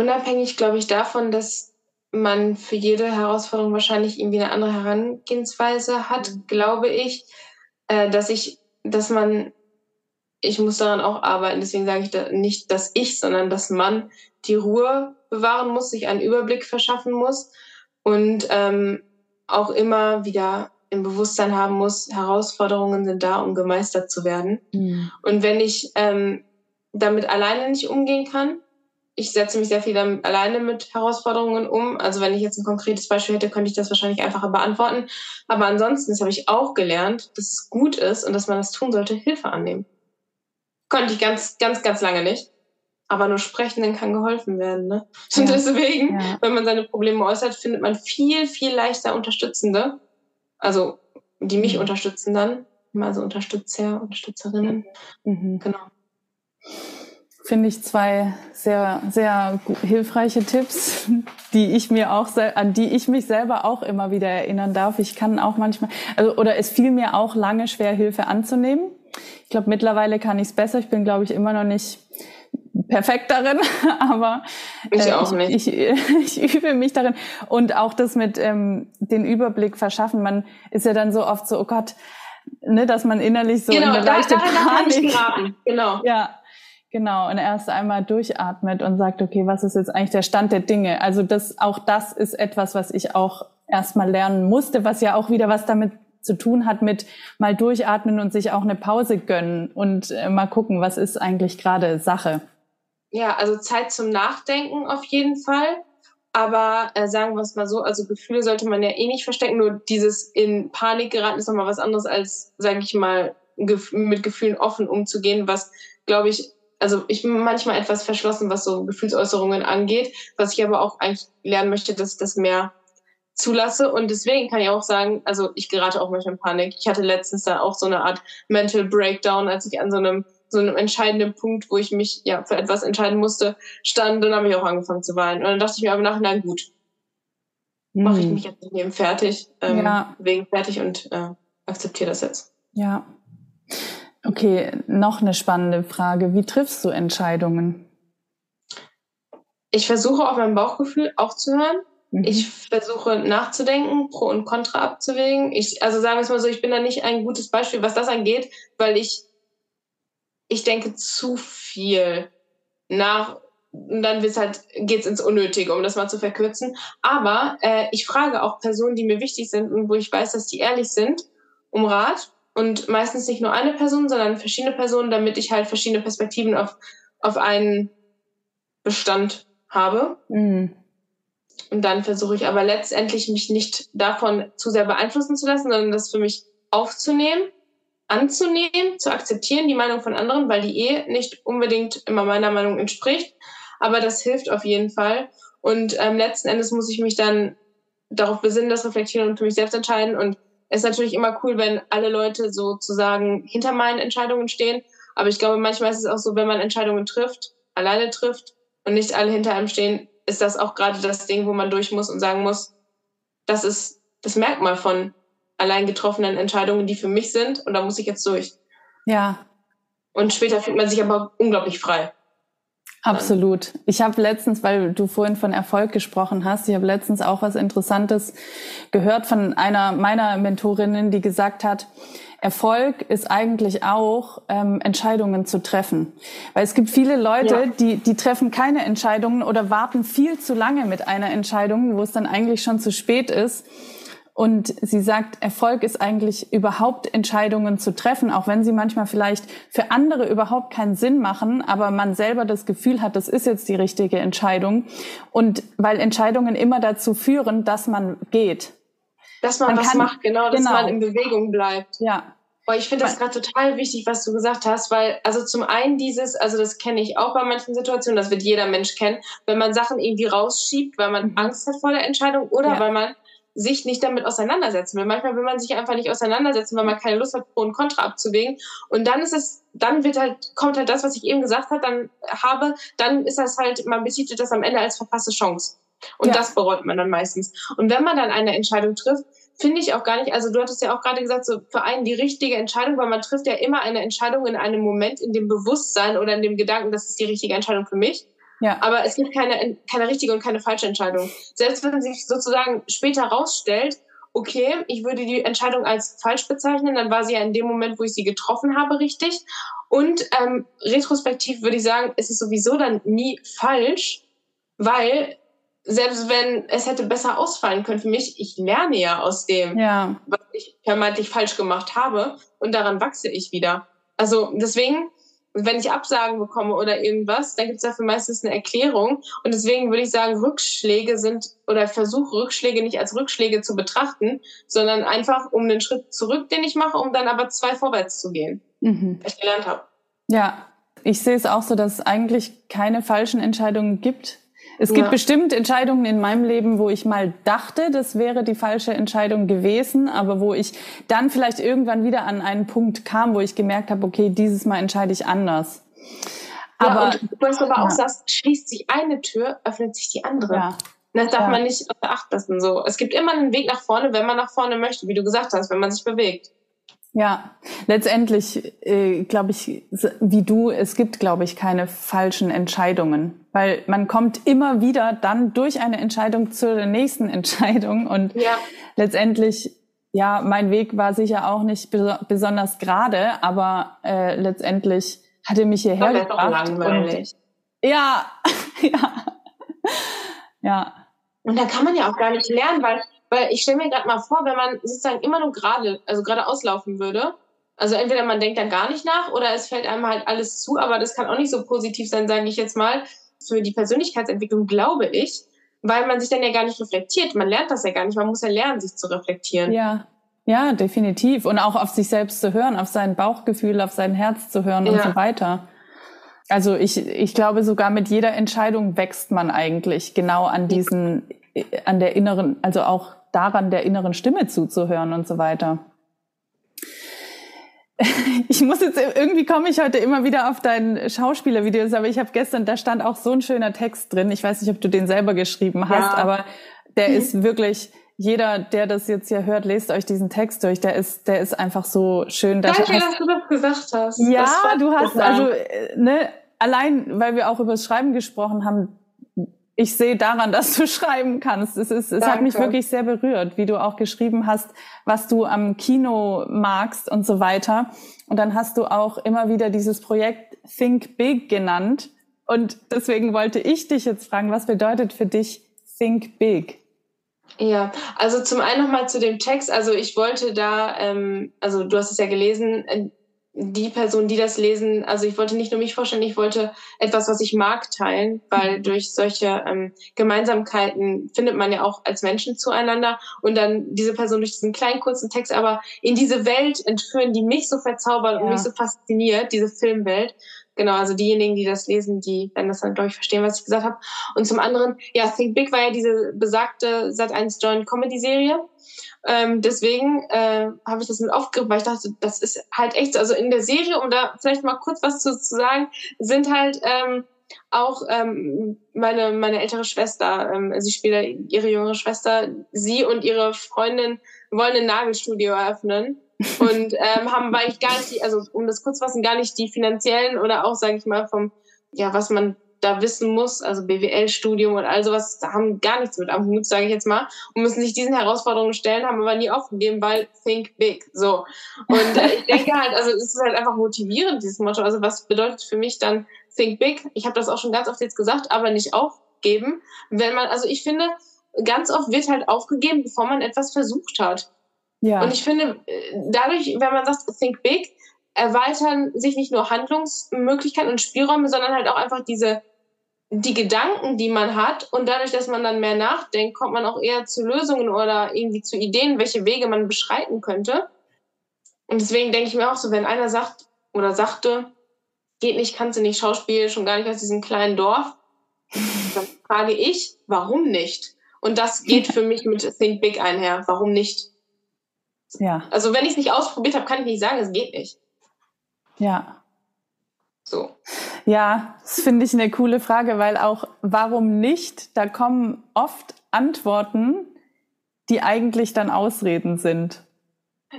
unabhängig, glaube ich, davon, dass man für jede Herausforderung wahrscheinlich irgendwie eine andere Herangehensweise hat, mhm. glaube ich, äh, dass ich, dass man, ich muss daran auch arbeiten, deswegen sage ich da nicht, dass ich, sondern dass man die Ruhe bewahren muss, sich einen Überblick verschaffen muss und ähm, auch immer wieder im Bewusstsein haben muss, Herausforderungen sind da, um gemeistert zu werden. Mhm. Und wenn ich ähm, damit alleine nicht umgehen kann, ich setze mich sehr viel dann alleine mit Herausforderungen um. Also wenn ich jetzt ein konkretes Beispiel hätte, könnte ich das wahrscheinlich einfacher beantworten. Aber ansonsten, das habe ich auch gelernt, dass es gut ist und dass man das tun sollte, Hilfe annehmen. Konnte ich ganz, ganz, ganz lange nicht. Aber nur sprechen, dann kann geholfen werden. Ne? Und ja. deswegen, ja. wenn man seine Probleme äußert, findet man viel, viel leichter Unterstützende. Also die mich mhm. unterstützen dann. Also Unterstützer, Unterstützerinnen. Mhm. Genau finde ich zwei sehr, sehr hilfreiche Tipps, die ich mir auch, an die ich mich selber auch immer wieder erinnern darf. Ich kann auch manchmal, also, oder es fiel mir auch lange schwer, Hilfe anzunehmen. Ich glaube, mittlerweile kann ich es besser. Ich bin, glaube ich, immer noch nicht perfekt darin, aber ich, äh, auch nicht. Ich, ich, ich, übe mich darin und auch das mit ähm, den Überblick verschaffen. Man ist ja dann so oft so, oh Gott, ne, dass man innerlich so genau, in eine leichte da, Panik. Genau. Ja, Genau, und erst einmal durchatmet und sagt, okay, was ist jetzt eigentlich der Stand der Dinge? Also das, auch das ist etwas, was ich auch erstmal lernen musste, was ja auch wieder was damit zu tun hat mit mal durchatmen und sich auch eine Pause gönnen und äh, mal gucken, was ist eigentlich gerade Sache. Ja, also Zeit zum Nachdenken auf jeden Fall. Aber äh, sagen wir es mal so, also Gefühle sollte man ja eh nicht verstecken. Nur dieses in Panik geraten ist nochmal was anderes als, sage ich mal, gef mit Gefühlen offen umzugehen, was, glaube ich, also ich bin manchmal etwas verschlossen, was so Gefühlsäußerungen angeht, was ich aber auch eigentlich lernen möchte, dass ich das mehr zulasse. Und deswegen kann ich auch sagen, also ich gerate auch manchmal in Panik. Ich hatte letztens da auch so eine Art Mental Breakdown, als ich an so einem so einem entscheidenden Punkt, wo ich mich ja für etwas entscheiden musste, stand, dann habe ich auch angefangen zu weinen. Und dann dachte ich mir aber nachher, gut, mache ich hm. mich jetzt eben fertig, ähm, ja. wegen fertig und äh, akzeptiere das jetzt. Ja, Okay, noch eine spannende Frage. Wie triffst du Entscheidungen? Ich versuche auf mein Bauchgefühl auch zu hören. Mhm. Ich versuche nachzudenken, Pro und Contra abzuwägen. Ich, also sagen wir es mal so, ich bin da nicht ein gutes Beispiel, was das angeht, weil ich, ich denke zu viel nach und dann wird's halt, geht's ins Unnötige, um das mal zu verkürzen. Aber äh, ich frage auch Personen, die mir wichtig sind und wo ich weiß, dass die ehrlich sind, um Rat. Und meistens nicht nur eine Person, sondern verschiedene Personen, damit ich halt verschiedene Perspektiven auf, auf einen Bestand habe. Mhm. Und dann versuche ich aber letztendlich mich nicht davon zu sehr beeinflussen zu lassen, sondern das für mich aufzunehmen, anzunehmen, zu akzeptieren, die Meinung von anderen, weil die eh nicht unbedingt immer meiner Meinung entspricht. Aber das hilft auf jeden Fall. Und ähm, letzten Endes muss ich mich dann darauf besinnen, das reflektieren und für mich selbst entscheiden. Und es ist natürlich immer cool, wenn alle Leute sozusagen hinter meinen Entscheidungen stehen. Aber ich glaube, manchmal ist es auch so, wenn man Entscheidungen trifft, alleine trifft und nicht alle hinter einem stehen, ist das auch gerade das Ding, wo man durch muss und sagen muss, das ist das Merkmal von allein getroffenen Entscheidungen, die für mich sind. Und da muss ich jetzt durch. Ja. Und später fühlt man sich aber unglaublich frei. Absolut. Ich habe letztens, weil du vorhin von Erfolg gesprochen hast, ich habe letztens auch was Interessantes gehört von einer meiner Mentorinnen, die gesagt hat, Erfolg ist eigentlich auch ähm, Entscheidungen zu treffen. Weil es gibt viele Leute, ja. die, die treffen keine Entscheidungen oder warten viel zu lange mit einer Entscheidung, wo es dann eigentlich schon zu spät ist. Und sie sagt, Erfolg ist eigentlich überhaupt Entscheidungen zu treffen, auch wenn sie manchmal vielleicht für andere überhaupt keinen Sinn machen, aber man selber das Gefühl hat, das ist jetzt die richtige Entscheidung. Und weil Entscheidungen immer dazu führen, dass man geht. Dass man, man was kann, macht, genau, dass genau. man in Bewegung bleibt. Ja. Ich finde das gerade total wichtig, was du gesagt hast, weil, also zum einen dieses, also das kenne ich auch bei manchen Situationen, das wird jeder Mensch kennen, wenn man Sachen irgendwie rausschiebt, weil man mhm. Angst hat vor der Entscheidung oder ja. weil man sich nicht damit auseinandersetzen will. Manchmal will man sich einfach nicht auseinandersetzen, weil man keine Lust hat, Pro und Contra abzuwägen. Und dann ist es, dann wird halt, kommt halt das, was ich eben gesagt habe, dann habe, dann ist das halt, man betitelt das am Ende als verpasste Chance. Und ja. das bereut man dann meistens. Und wenn man dann eine Entscheidung trifft, finde ich auch gar nicht, also du hattest ja auch gerade gesagt, so für einen die richtige Entscheidung, weil man trifft ja immer eine Entscheidung in einem Moment, in dem Bewusstsein oder in dem Gedanken, das ist die richtige Entscheidung für mich. Ja. Aber es gibt keine, keine richtige und keine falsche Entscheidung. Selbst wenn sich sozusagen später rausstellt, okay, ich würde die Entscheidung als falsch bezeichnen, dann war sie ja in dem Moment, wo ich sie getroffen habe, richtig. Und ähm, retrospektiv würde ich sagen, ist es sowieso dann nie falsch, weil selbst wenn es hätte besser ausfallen können für mich, ich lerne ja aus dem, ja. was ich vermeintlich falsch gemacht habe und daran wachse ich wieder. Also deswegen wenn ich Absagen bekomme oder irgendwas, dann gibt es dafür meistens eine Erklärung. Und deswegen würde ich sagen, Rückschläge sind oder versuche Rückschläge nicht als Rückschläge zu betrachten, sondern einfach um einen Schritt zurück, den ich mache, um dann aber zwei vorwärts zu gehen, mhm. was ich gelernt habe. Ja, ich sehe es auch so, dass es eigentlich keine falschen Entscheidungen gibt, es gibt ja. bestimmt Entscheidungen in meinem Leben, wo ich mal dachte, das wäre die falsche Entscheidung gewesen, aber wo ich dann vielleicht irgendwann wieder an einen Punkt kam, wo ich gemerkt habe, okay, dieses Mal entscheide ich anders. Aber ja, und was aber ja. auch sagst, schließt sich eine Tür, öffnet sich die andere. Ja. Das darf man nicht außer Acht lassen. So. Es gibt immer einen Weg nach vorne, wenn man nach vorne möchte, wie du gesagt hast, wenn man sich bewegt. Ja, letztendlich äh, glaube ich, wie du, es gibt, glaube ich, keine falschen Entscheidungen, weil man kommt immer wieder dann durch eine Entscheidung zur nächsten Entscheidung und ja. letztendlich, ja, mein Weg war sicher auch nicht besonders gerade, aber äh, letztendlich hat er mich hierher das gebracht. Und, ja, ja, ja. Und da kann man ja auch gar nicht lernen, weil weil ich stelle mir gerade mal vor, wenn man sozusagen immer nur gerade, also gerade auslaufen würde, also entweder man denkt dann gar nicht nach oder es fällt einem halt alles zu, aber das kann auch nicht so positiv sein, sage ich jetzt mal. Für die Persönlichkeitsentwicklung glaube ich, weil man sich dann ja gar nicht reflektiert. Man lernt das ja gar nicht. Man muss ja lernen, sich zu reflektieren. Ja, ja, definitiv. Und auch auf sich selbst zu hören, auf sein Bauchgefühl, auf sein Herz zu hören ja. und so weiter. Also ich, ich glaube, sogar mit jeder Entscheidung wächst man eigentlich genau an diesen, an der inneren, also auch daran, der inneren Stimme zuzuhören und so weiter. Ich muss jetzt, irgendwie komme ich heute immer wieder auf deinen Schauspielervideos, aber ich habe gestern, da stand auch so ein schöner Text drin. Ich weiß nicht, ob du den selber geschrieben hast, ja. aber der mhm. ist wirklich jeder, der das jetzt hier hört, lest euch diesen Text durch. Der ist, der ist einfach so schön. Danke, hast, dass du das gesagt hast. Ja, du hast, also, äh, ne, allein, weil wir auch über das Schreiben gesprochen haben, ich sehe daran, dass du schreiben kannst. Es, ist, es hat mich wirklich sehr berührt, wie du auch geschrieben hast, was du am Kino magst und so weiter. Und dann hast du auch immer wieder dieses Projekt Think Big genannt. Und deswegen wollte ich dich jetzt fragen, was bedeutet für dich Think Big? Ja, also zum einen nochmal zu dem Text. Also ich wollte da, ähm, also du hast es ja gelesen, äh, die Person, die das lesen, also ich wollte nicht nur mich vorstellen, ich wollte etwas, was ich mag, teilen, weil mhm. durch solche ähm, Gemeinsamkeiten findet man ja auch als Menschen zueinander und dann diese Person durch diesen kleinen kurzen Text aber in diese Welt entführen, die mich so verzaubert ja. und mich so fasziniert, diese Filmwelt. Genau, also diejenigen, die das lesen, die werden das dann, glaube ich, verstehen, was ich gesagt habe. Und zum anderen, ja, Think Big war ja diese besagte Sat1 Joint Comedy Serie. Ähm, deswegen äh, habe ich das mit aufgegriffen, weil ich dachte, das ist halt echt, also in der Serie, um da vielleicht mal kurz was zu, zu sagen, sind halt ähm, auch ähm, meine, meine ältere Schwester, ähm, sie spielt ihre jüngere Schwester, sie und ihre Freundin wollen ein Nagelstudio eröffnen und ähm, haben eigentlich gar nicht die, also um das kurz zu fassen, gar nicht die finanziellen oder auch, sage ich mal, vom, ja, was man da wissen muss, also BWL-Studium und all sowas, da haben gar nichts mit am Hut, sage ich jetzt mal, und müssen sich diesen Herausforderungen stellen, haben aber nie aufgegeben, weil think big, so. Und äh, ich denke halt, also es ist halt einfach motivierend, dieses Motto. Also was bedeutet für mich dann think big? Ich habe das auch schon ganz oft jetzt gesagt, aber nicht aufgeben. Wenn man, also ich finde, ganz oft wird halt aufgegeben, bevor man etwas versucht hat. Ja. Und ich finde, äh, dadurch, wenn man sagt, think big, erweitern sich nicht nur Handlungsmöglichkeiten und Spielräume, sondern halt auch einfach diese die Gedanken, die man hat und dadurch, dass man dann mehr nachdenkt, kommt man auch eher zu Lösungen oder irgendwie zu Ideen, welche Wege man beschreiten könnte. Und deswegen denke ich mir auch so, wenn einer sagt oder sagte, geht nicht, kannst du nicht Schauspiel, schon gar nicht aus diesem kleinen Dorf, dann frage ich, warum nicht? Und das geht für mich mit Think Big einher. Warum nicht? Ja. Also wenn ich es nicht ausprobiert habe, kann ich nicht sagen, es geht nicht. Ja. So. Ja, das finde ich eine coole Frage, weil auch warum nicht, da kommen oft Antworten, die eigentlich dann Ausreden sind.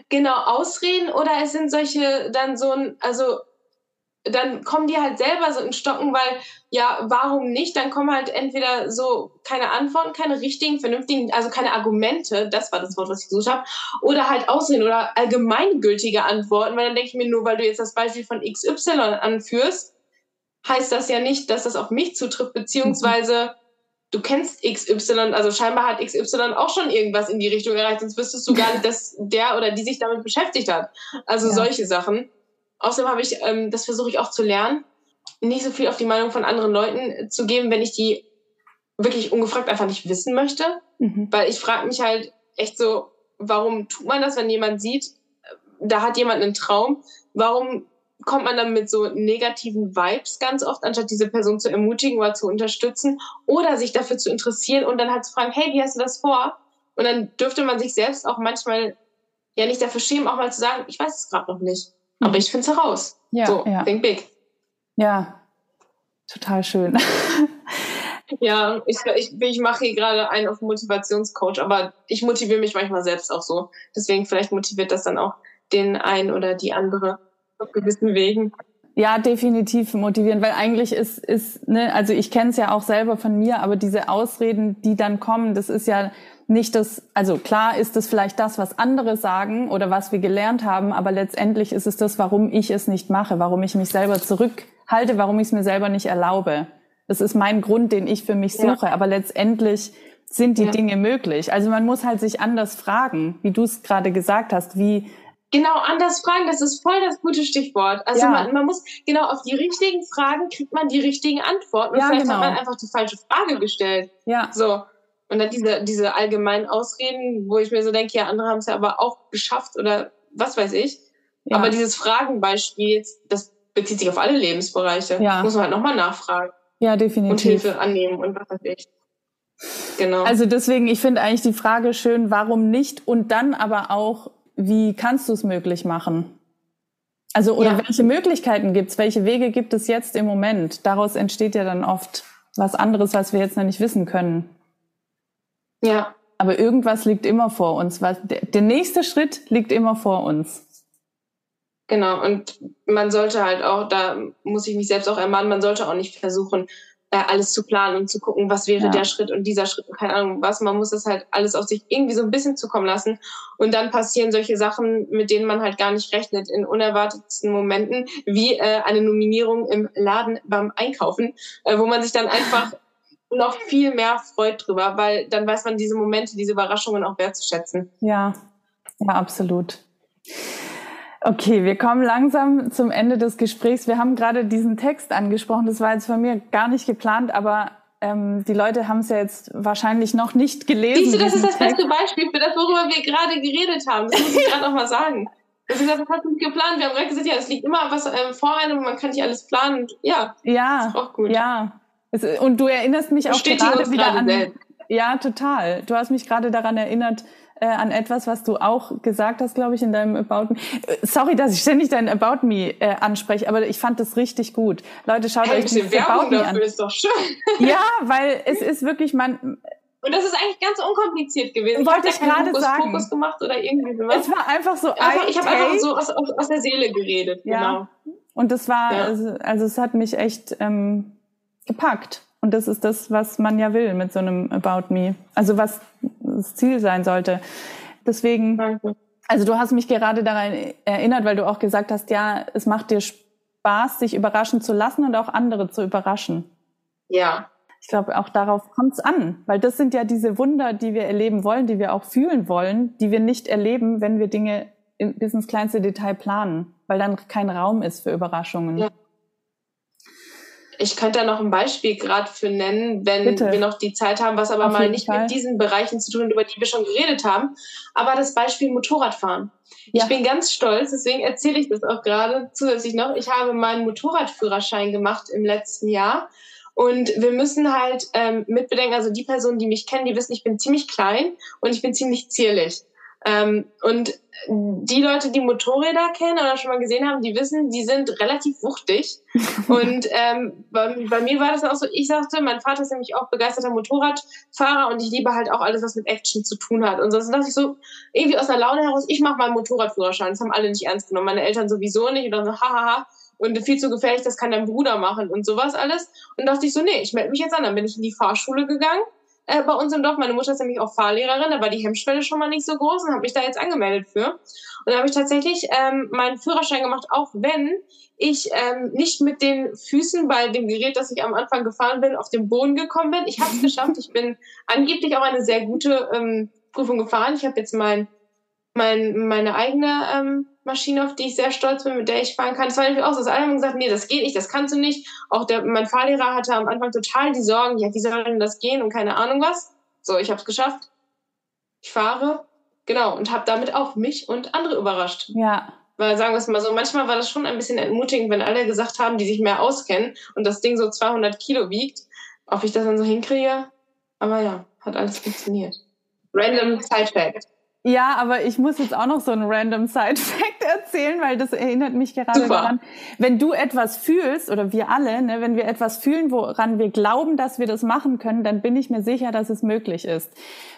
Genau, Ausreden oder es sind solche dann so ein, also dann kommen die halt selber so in Stocken, weil ja, warum nicht? Dann kommen halt entweder so keine Antworten, keine richtigen, vernünftigen, also keine Argumente, das war das Wort, was ich gesucht habe, oder halt Ausreden oder allgemeingültige Antworten, weil dann denke ich mir nur, weil du jetzt das Beispiel von XY anführst, heißt das ja nicht, dass das auf mich zutrifft, beziehungsweise du kennst XY, also scheinbar hat XY auch schon irgendwas in die Richtung erreicht, sonst wüsstest du gar nicht, dass der oder die sich damit beschäftigt hat. Also ja. solche Sachen. Außerdem habe ich, ähm, das versuche ich auch zu lernen, nicht so viel auf die Meinung von anderen Leuten zu geben, wenn ich die wirklich ungefragt einfach nicht wissen möchte. Mhm. Weil ich frage mich halt echt so, warum tut man das, wenn jemand sieht, da hat jemand einen Traum, warum kommt man dann mit so negativen Vibes ganz oft, anstatt diese Person zu ermutigen oder zu unterstützen oder sich dafür zu interessieren und dann halt zu fragen, hey, wie hast du das vor? Und dann dürfte man sich selbst auch manchmal ja nicht dafür schämen, auch mal zu sagen, ich weiß es gerade noch nicht. Aber ich finde es heraus. Ja, so, ja. think big. Ja, total schön. ja, ich, ich, ich mache hier gerade einen auf Motivationscoach, aber ich motiviere mich manchmal selbst auch so. Deswegen vielleicht motiviert das dann auch den einen oder die andere auf gewissen Wegen. Ja, definitiv motivieren, weil eigentlich ist, ist ne, also ich kenne es ja auch selber von mir, aber diese Ausreden, die dann kommen, das ist ja nicht das, also klar ist es vielleicht das, was andere sagen oder was wir gelernt haben, aber letztendlich ist es das, warum ich es nicht mache, warum ich mich selber zurückhalte, warum ich es mir selber nicht erlaube. Das ist mein Grund, den ich für mich suche, ja. aber letztendlich sind die ja. Dinge möglich. Also man muss halt sich anders fragen, wie du es gerade gesagt hast, wie Genau, anders fragen, das ist voll das gute Stichwort. Also ja. man, man, muss, genau, auf die richtigen Fragen kriegt man die richtigen Antworten. Ja, vielleicht genau. hat man einfach die falsche Frage gestellt. Ja. So. Und dann diese, diese allgemeinen Ausreden, wo ich mir so denke, ja, andere haben es ja aber auch geschafft oder was weiß ich. Ja. Aber dieses Fragenbeispiel, das bezieht sich auf alle Lebensbereiche. Ja. Muss man halt nochmal nachfragen. Ja, definitiv. Und Hilfe annehmen und was weiß ich. Genau. Also deswegen, ich finde eigentlich die Frage schön, warum nicht? Und dann aber auch, wie kannst du es möglich machen? Also, oder ja. welche Möglichkeiten gibt's? Welche Wege gibt es jetzt im Moment? Daraus entsteht ja dann oft was anderes, was wir jetzt noch nicht wissen können. Ja. Aber irgendwas liegt immer vor uns. Was, der nächste Schritt liegt immer vor uns. Genau, und man sollte halt auch, da muss ich mich selbst auch ermahnen, man sollte auch nicht versuchen, äh, alles zu planen und zu gucken, was wäre ja. der Schritt und dieser Schritt und keine Ahnung was. Man muss das halt alles auf sich irgendwie so ein bisschen zukommen lassen. Und dann passieren solche Sachen, mit denen man halt gar nicht rechnet, in unerwartetsten Momenten, wie äh, eine Nominierung im Laden beim Einkaufen, äh, wo man sich dann einfach noch viel mehr freut drüber, weil dann weiß man diese Momente, diese Überraschungen auch wertzuschätzen. Ja, ja, absolut. Okay, wir kommen langsam zum Ende des Gesprächs. Wir haben gerade diesen Text angesprochen. Das war jetzt von mir gar nicht geplant, aber ähm, die Leute haben es ja jetzt wahrscheinlich noch nicht gelesen. Siehst du, das ist das Text. beste Beispiel für das, worüber wir gerade geredet haben. Das muss ich gerade noch mal sagen. Das ist das hat nicht geplant. Wir haben gerade gesagt, ja, es liegt immer was ähm, vor einem, man kann nicht alles planen. Ja, ja, ist auch gut. Ja, es, und du erinnerst mich auch gerade wieder an. Selbst. Ja, total. Du hast mich gerade daran erinnert, äh, an etwas, was du auch gesagt hast, glaube ich, in deinem About Me. Äh, sorry, dass ich ständig dein About Me äh, anspreche, aber ich fand das richtig gut. Leute, schaut hey, euch dieses About Me an. Ist doch schön. ja, weil es ist wirklich man. Und das ist eigentlich ganz unkompliziert gewesen. Wollte ich, ich gerade sagen. Fokus gemacht oder irgendwie sowas. Es war einfach so. Einfach, ich habe einfach so aus, aus, der Seele geredet. Ja. Genau. Und das war, ja. also, also es hat mich echt ähm, gepackt. Und das ist das, was man ja will mit so einem About Me. Also was das Ziel sein sollte. Deswegen, Danke. also du hast mich gerade daran erinnert, weil du auch gesagt hast, ja, es macht dir Spaß, sich überraschen zu lassen und auch andere zu überraschen. Ja. Ich glaube, auch darauf kommt es an, weil das sind ja diese Wunder, die wir erleben wollen, die wir auch fühlen wollen, die wir nicht erleben, wenn wir Dinge bis ins kleinste Detail planen, weil dann kein Raum ist für Überraschungen. Ja. Ich könnte da noch ein Beispiel gerade für nennen, wenn Bitte. wir noch die Zeit haben, was aber Auf mal nicht Fall. mit diesen Bereichen zu tun, über die wir schon geredet haben. Aber das Beispiel Motorradfahren. Ja. Ich bin ganz stolz, deswegen erzähle ich das auch gerade zusätzlich noch. Ich habe meinen Motorradführerschein gemacht im letzten Jahr. Und wir müssen halt ähm, mitbedenken, also die Personen, die mich kennen, die wissen, ich bin ziemlich klein und ich bin ziemlich zierlich. Ähm, und die Leute, die Motorräder kennen oder schon mal gesehen haben, die wissen, die sind relativ wuchtig. und ähm, bei, bei, mir war das auch so, ich sagte, mein Vater ist nämlich auch begeisterter Motorradfahrer und ich liebe halt auch alles, was mit Action zu tun hat. Und so dachte ich so, irgendwie aus der Laune heraus, ich mache mal einen Motorradführerschein. Das haben alle nicht ernst genommen, meine Eltern sowieso nicht. Und dann so, hahaha. Und viel zu gefährlich, das kann dein Bruder machen und sowas alles. Und dachte ich so, nee, ich melde mich jetzt an. Dann bin ich in die Fahrschule gegangen äh, bei uns im Dorf. Meine Mutter ist nämlich auch Fahrlehrerin, da war die Hemmschwelle schon mal nicht so groß und habe mich da jetzt angemeldet für. Und da habe ich tatsächlich ähm, meinen Führerschein gemacht, auch wenn ich ähm, nicht mit den Füßen bei dem Gerät, das ich am Anfang gefahren bin, auf den Boden gekommen bin. Ich habe es geschafft. Ich bin angeblich auch eine sehr gute ähm, Prüfung gefahren. Ich habe jetzt mein, mein, meine eigene ähm, Maschine, auf die ich sehr stolz bin, mit der ich fahren kann. Das war nämlich auch so, dass alle haben gesagt, nee, das geht nicht, das kannst du nicht. Auch der, mein Fahrlehrer hatte am Anfang total die Sorgen, ja, wie soll denn das gehen und keine Ahnung was. So, ich habe es geschafft. Ich fahre, genau, und habe damit auch mich und andere überrascht. Ja. Weil sagen wir es mal so, manchmal war das schon ein bisschen entmutigend, wenn alle gesagt haben, die sich mehr auskennen und das Ding so 200 Kilo wiegt, ob ich das dann so hinkriege. Aber ja, hat alles funktioniert. Random Side Fact. Ja, aber ich muss jetzt auch noch so einen random Side-Fact erzählen, weil das erinnert mich gerade Super. daran. Wenn du etwas fühlst, oder wir alle, ne, wenn wir etwas fühlen, woran wir glauben, dass wir das machen können, dann bin ich mir sicher, dass es möglich ist.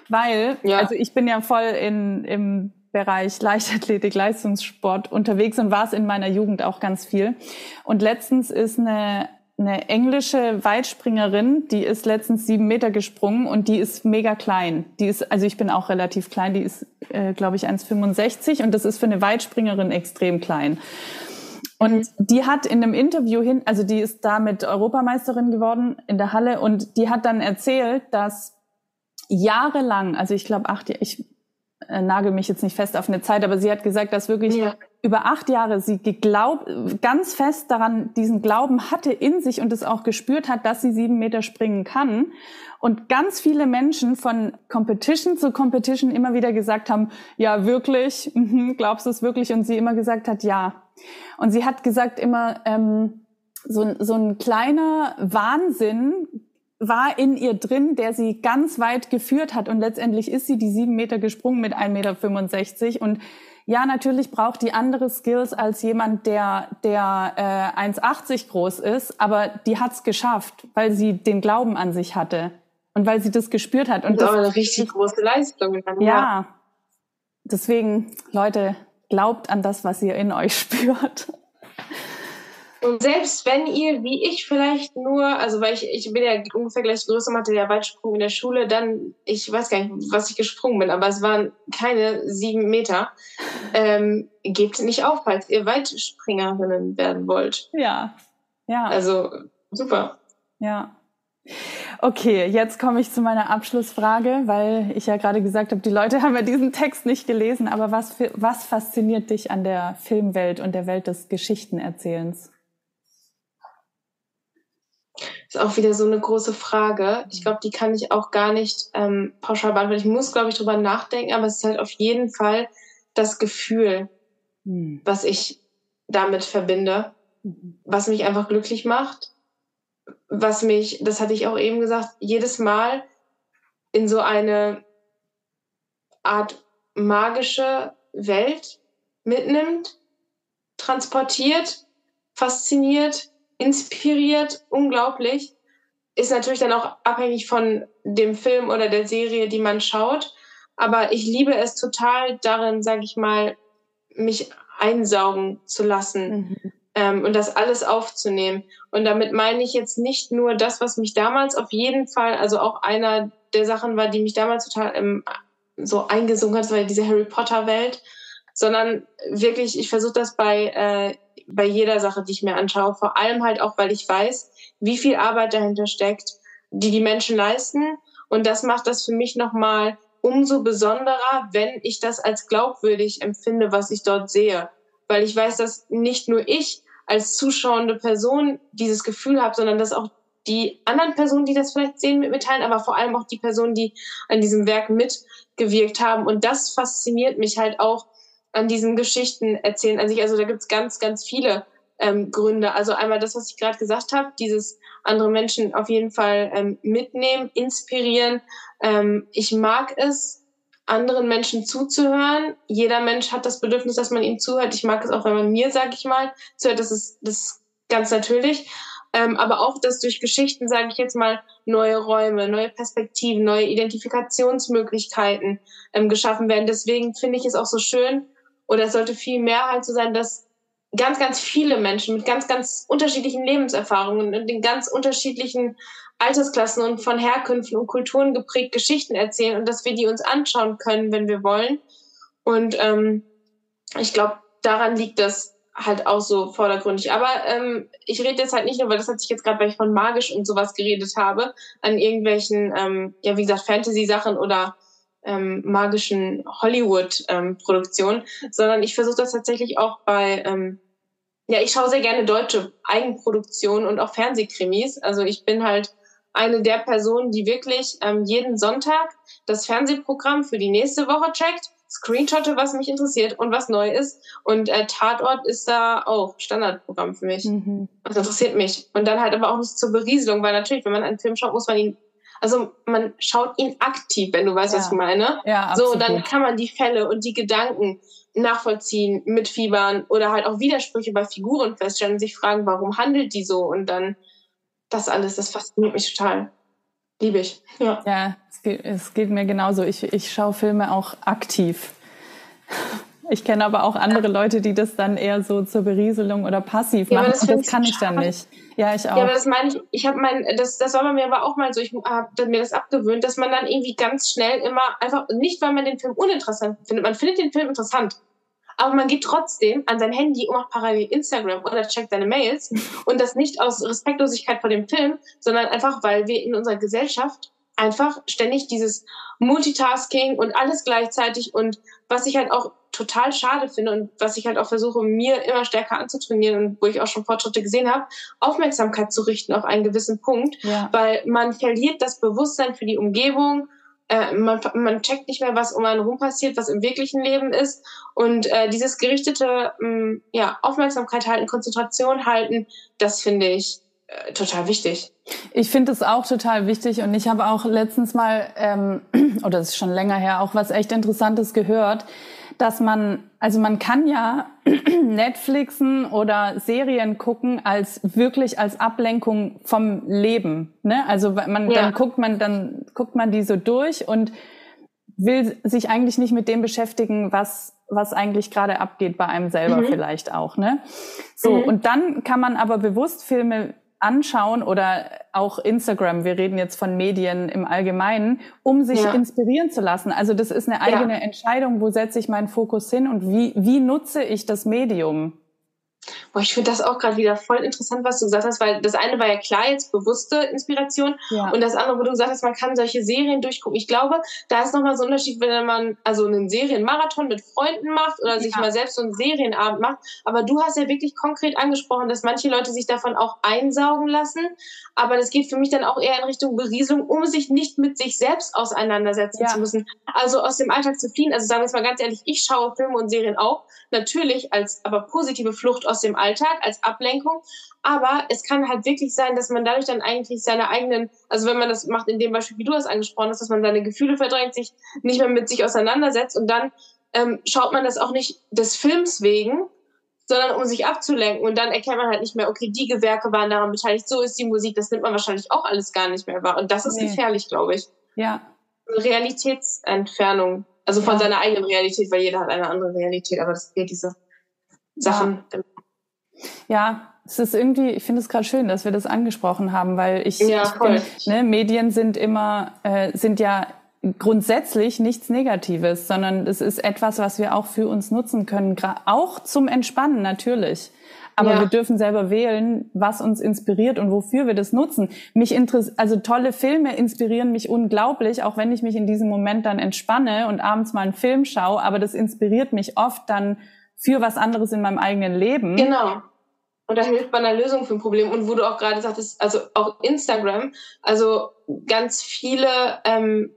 Weil, ja. also ich bin ja voll in, im Bereich Leichtathletik, Leistungssport unterwegs und war es in meiner Jugend auch ganz viel. Und letztens ist eine eine englische Weitspringerin, die ist letztens sieben Meter gesprungen und die ist mega klein. Die ist, also ich bin auch relativ klein, die ist, äh, glaube ich, 1,65 und das ist für eine Weitspringerin extrem klein. Und die hat in einem Interview hin, also die ist damit Europameisterin geworden in der Halle und die hat dann erzählt, dass jahrelang, also ich glaube acht, ich äh, nagel mich jetzt nicht fest auf eine Zeit, aber sie hat gesagt, dass wirklich ja. Über acht Jahre sie geglaubt, ganz fest daran diesen Glauben hatte in sich und es auch gespürt hat, dass sie sieben Meter springen kann. Und ganz viele Menschen von Competition zu Competition immer wieder gesagt haben, ja wirklich, mhm, glaubst du es wirklich? Und sie immer gesagt hat, ja. Und sie hat gesagt immer, ähm, so, so ein kleiner Wahnsinn war in ihr drin, der sie ganz weit geführt hat. Und letztendlich ist sie die sieben Meter gesprungen mit 1,65 Meter. Und ja, natürlich braucht die andere Skills als jemand, der, der äh, 1,80 groß ist, aber die hat's geschafft, weil sie den Glauben an sich hatte. und weil sie das gespürt hat. Und das ist eine richtig große Leistung. Dann, ja. ja, deswegen, Leute, glaubt an das, was ihr in euch spürt. Und selbst wenn ihr, wie ich vielleicht nur, also weil ich, ich bin ja ungefähr gleich größer, hatte ja Weitsprung in der Schule, dann, ich weiß gar nicht, was ich gesprungen bin, aber es waren keine sieben Meter. Ähm, gebt nicht auf, falls ihr Weitspringerinnen werden wollt. Ja, ja. Also, super. Ja. Okay, jetzt komme ich zu meiner Abschlussfrage, weil ich ja gerade gesagt habe, die Leute haben ja diesen Text nicht gelesen, aber was, was fasziniert dich an der Filmwelt und der Welt des Geschichtenerzählens? Ist auch wieder so eine große Frage. Ich glaube, die kann ich auch gar nicht ähm, pauschal beantworten. Ich muss, glaube ich, drüber nachdenken, aber es ist halt auf jeden Fall das Gefühl, mhm. was ich damit verbinde, mhm. was mich einfach glücklich macht, was mich, das hatte ich auch eben gesagt, jedes Mal in so eine Art magische Welt mitnimmt, transportiert, fasziniert, inspiriert, unglaublich. Ist natürlich dann auch abhängig von dem Film oder der Serie, die man schaut. Aber ich liebe es total darin, sage ich mal, mich einsaugen zu lassen mhm. ähm, und das alles aufzunehmen. Und damit meine ich jetzt nicht nur das, was mich damals auf jeden Fall, also auch einer der Sachen war, die mich damals total ähm, so eingesungen hat, war diese Harry Potter Welt, sondern wirklich, ich versuche das bei äh, bei jeder Sache, die ich mir anschaue. Vor allem halt auch, weil ich weiß, wie viel Arbeit dahinter steckt, die die Menschen leisten. Und das macht das für mich nochmal umso besonderer, wenn ich das als glaubwürdig empfinde, was ich dort sehe. Weil ich weiß, dass nicht nur ich als zuschauende Person dieses Gefühl habe, sondern dass auch die anderen Personen, die das vielleicht sehen, mit mitteilen, aber vor allem auch die Personen, die an diesem Werk mitgewirkt haben. Und das fasziniert mich halt auch an diesen Geschichten erzählen an sich. Also da gibt's ganz, ganz viele ähm, Gründe. Also einmal das, was ich gerade gesagt habe, dieses andere Menschen auf jeden Fall ähm, mitnehmen, inspirieren. Ähm, ich mag es, anderen Menschen zuzuhören. Jeder Mensch hat das Bedürfnis, dass man ihm zuhört. Ich mag es auch, wenn man mir, sage ich mal, zuhört. Das ist, das ist ganz natürlich. Ähm, aber auch, dass durch Geschichten, sage ich jetzt mal, neue Räume, neue Perspektiven, neue Identifikationsmöglichkeiten ähm, geschaffen werden. Deswegen finde ich es auch so schön, oder es sollte viel mehr halt so sein, dass ganz, ganz viele Menschen mit ganz, ganz unterschiedlichen Lebenserfahrungen und in ganz unterschiedlichen Altersklassen und von Herkünften und Kulturen geprägt Geschichten erzählen und dass wir die uns anschauen können, wenn wir wollen. Und ähm, ich glaube, daran liegt das halt auch so vordergründig. Aber ähm, ich rede jetzt halt nicht nur, weil das hat sich jetzt gerade, weil ich von magisch und sowas geredet habe, an irgendwelchen, ähm, ja wie gesagt, Fantasy-Sachen oder ähm, magischen Hollywood-Produktionen, ähm, sondern ich versuche das tatsächlich auch bei, ähm, ja, ich schaue sehr gerne deutsche Eigenproduktionen und auch Fernsehkrimis. Also ich bin halt eine der Personen, die wirklich ähm, jeden Sonntag das Fernsehprogramm für die nächste Woche checkt, screenshotte, was mich interessiert und was neu ist. Und äh, Tatort ist da auch Standardprogramm für mich. Mhm. Das interessiert mich. Und dann halt aber auch nicht zur Berieselung, weil natürlich, wenn man einen Film schaut, muss man ihn also man schaut ihn aktiv, wenn du weißt, ja. was ich meine. Ja, absolut. So, dann kann man die Fälle und die Gedanken nachvollziehen, mitfiebern oder halt auch Widersprüche bei Figuren feststellen und sich fragen, warum handelt die so? Und dann das alles, das fasziniert mich total. Liebe ich. Ja, ja es, geht, es geht mir genauso. Ich, ich schaue Filme auch aktiv. Ich kenne aber auch andere Leute, die das dann eher so zur Berieselung oder passiv ja, machen. Das, das kann ich dann nicht. Ja, ich auch. Ja, aber das meine ich, ich habe mein, das, das war bei mir aber auch mal so, ich habe mir das abgewöhnt, dass man dann irgendwie ganz schnell immer einfach, nicht weil man den Film uninteressant findet, man findet den Film interessant. Aber man geht trotzdem an sein Handy und macht parallel Instagram oder checkt seine Mails und das nicht aus Respektlosigkeit vor dem Film, sondern einfach, weil wir in unserer Gesellschaft einfach ständig dieses Multitasking und alles gleichzeitig und was ich halt auch total schade finde und was ich halt auch versuche, mir immer stärker anzutrainieren und wo ich auch schon Fortschritte gesehen habe, Aufmerksamkeit zu richten auf einen gewissen Punkt, ja. weil man verliert das Bewusstsein für die Umgebung, äh, man, man checkt nicht mehr, was um einen rum passiert, was im wirklichen Leben ist und äh, dieses gerichtete mh, mm, ja, Aufmerksamkeit halten, Konzentration halten, das finde ich äh, total wichtig. Ich finde es auch total wichtig und ich habe auch letztens mal, ähm, oder das ist schon länger her, auch was echt Interessantes gehört, dass man, also man kann ja Netflixen oder Serien gucken als wirklich als Ablenkung vom Leben. Ne? Also man ja. dann guckt man, dann guckt man die so durch und will sich eigentlich nicht mit dem beschäftigen, was was eigentlich gerade abgeht bei einem selber mhm. vielleicht auch, ne? So mhm. und dann kann man aber bewusst Filme anschauen oder auch Instagram, wir reden jetzt von Medien im Allgemeinen, um sich ja. inspirieren zu lassen. Also das ist eine eigene ja. Entscheidung, wo setze ich meinen Fokus hin und wie, wie nutze ich das Medium? Boah, ich finde das auch gerade wieder voll interessant, was du gesagt hast, weil das eine war ja klar jetzt bewusste Inspiration ja. und das andere, wo du gesagt hast, man kann solche Serien durchgucken. Ich glaube, da ist nochmal so ein Unterschied, wenn man also einen Serienmarathon mit Freunden macht oder sich ja. mal selbst so einen Serienabend macht. Aber du hast ja wirklich konkret angesprochen, dass manche Leute sich davon auch einsaugen lassen. Aber das geht für mich dann auch eher in Richtung Berieselung, um sich nicht mit sich selbst auseinandersetzen ja. zu müssen. Also aus dem Alltag zu fliehen. Also sagen wir es mal ganz ehrlich, ich schaue Filme und Serien auch. Natürlich als aber positive Flucht aus dem Alltag, als Ablenkung. Aber es kann halt wirklich sein, dass man dadurch dann eigentlich seine eigenen, also wenn man das macht in dem Beispiel, wie du das angesprochen hast, dass man seine Gefühle verdrängt, sich nicht mehr mit sich auseinandersetzt und dann ähm, schaut man das auch nicht des Films wegen, sondern um sich abzulenken. Und dann erkennt man halt nicht mehr, okay, die Gewerke waren daran beteiligt, so ist die Musik, das nimmt man wahrscheinlich auch alles gar nicht mehr wahr. Und das ist nee. gefährlich, glaube ich. Ja. Realitätsentfernung. Also von ja. seiner eigenen Realität, weil jeder hat eine andere Realität, aber das geht diese Sachen. Ja, ja es ist irgendwie, ich finde es gerade schön, dass wir das angesprochen haben, weil ich, ja, voll. Ich bin, ne, Medien sind immer, äh, sind ja grundsätzlich nichts Negatives, sondern es ist etwas, was wir auch für uns nutzen können, auch zum Entspannen natürlich. Aber ja. wir dürfen selber wählen, was uns inspiriert und wofür wir das nutzen. Mich interessiert, also tolle Filme inspirieren mich unglaublich, auch wenn ich mich in diesem Moment dann entspanne und abends mal einen Film schaue. Aber das inspiriert mich oft dann für was anderes in meinem eigenen Leben. Genau. Und da hilft bei einer Lösung für ein Problem. Und wo du auch gerade sagtest, also auch Instagram, also ganz viele ähm,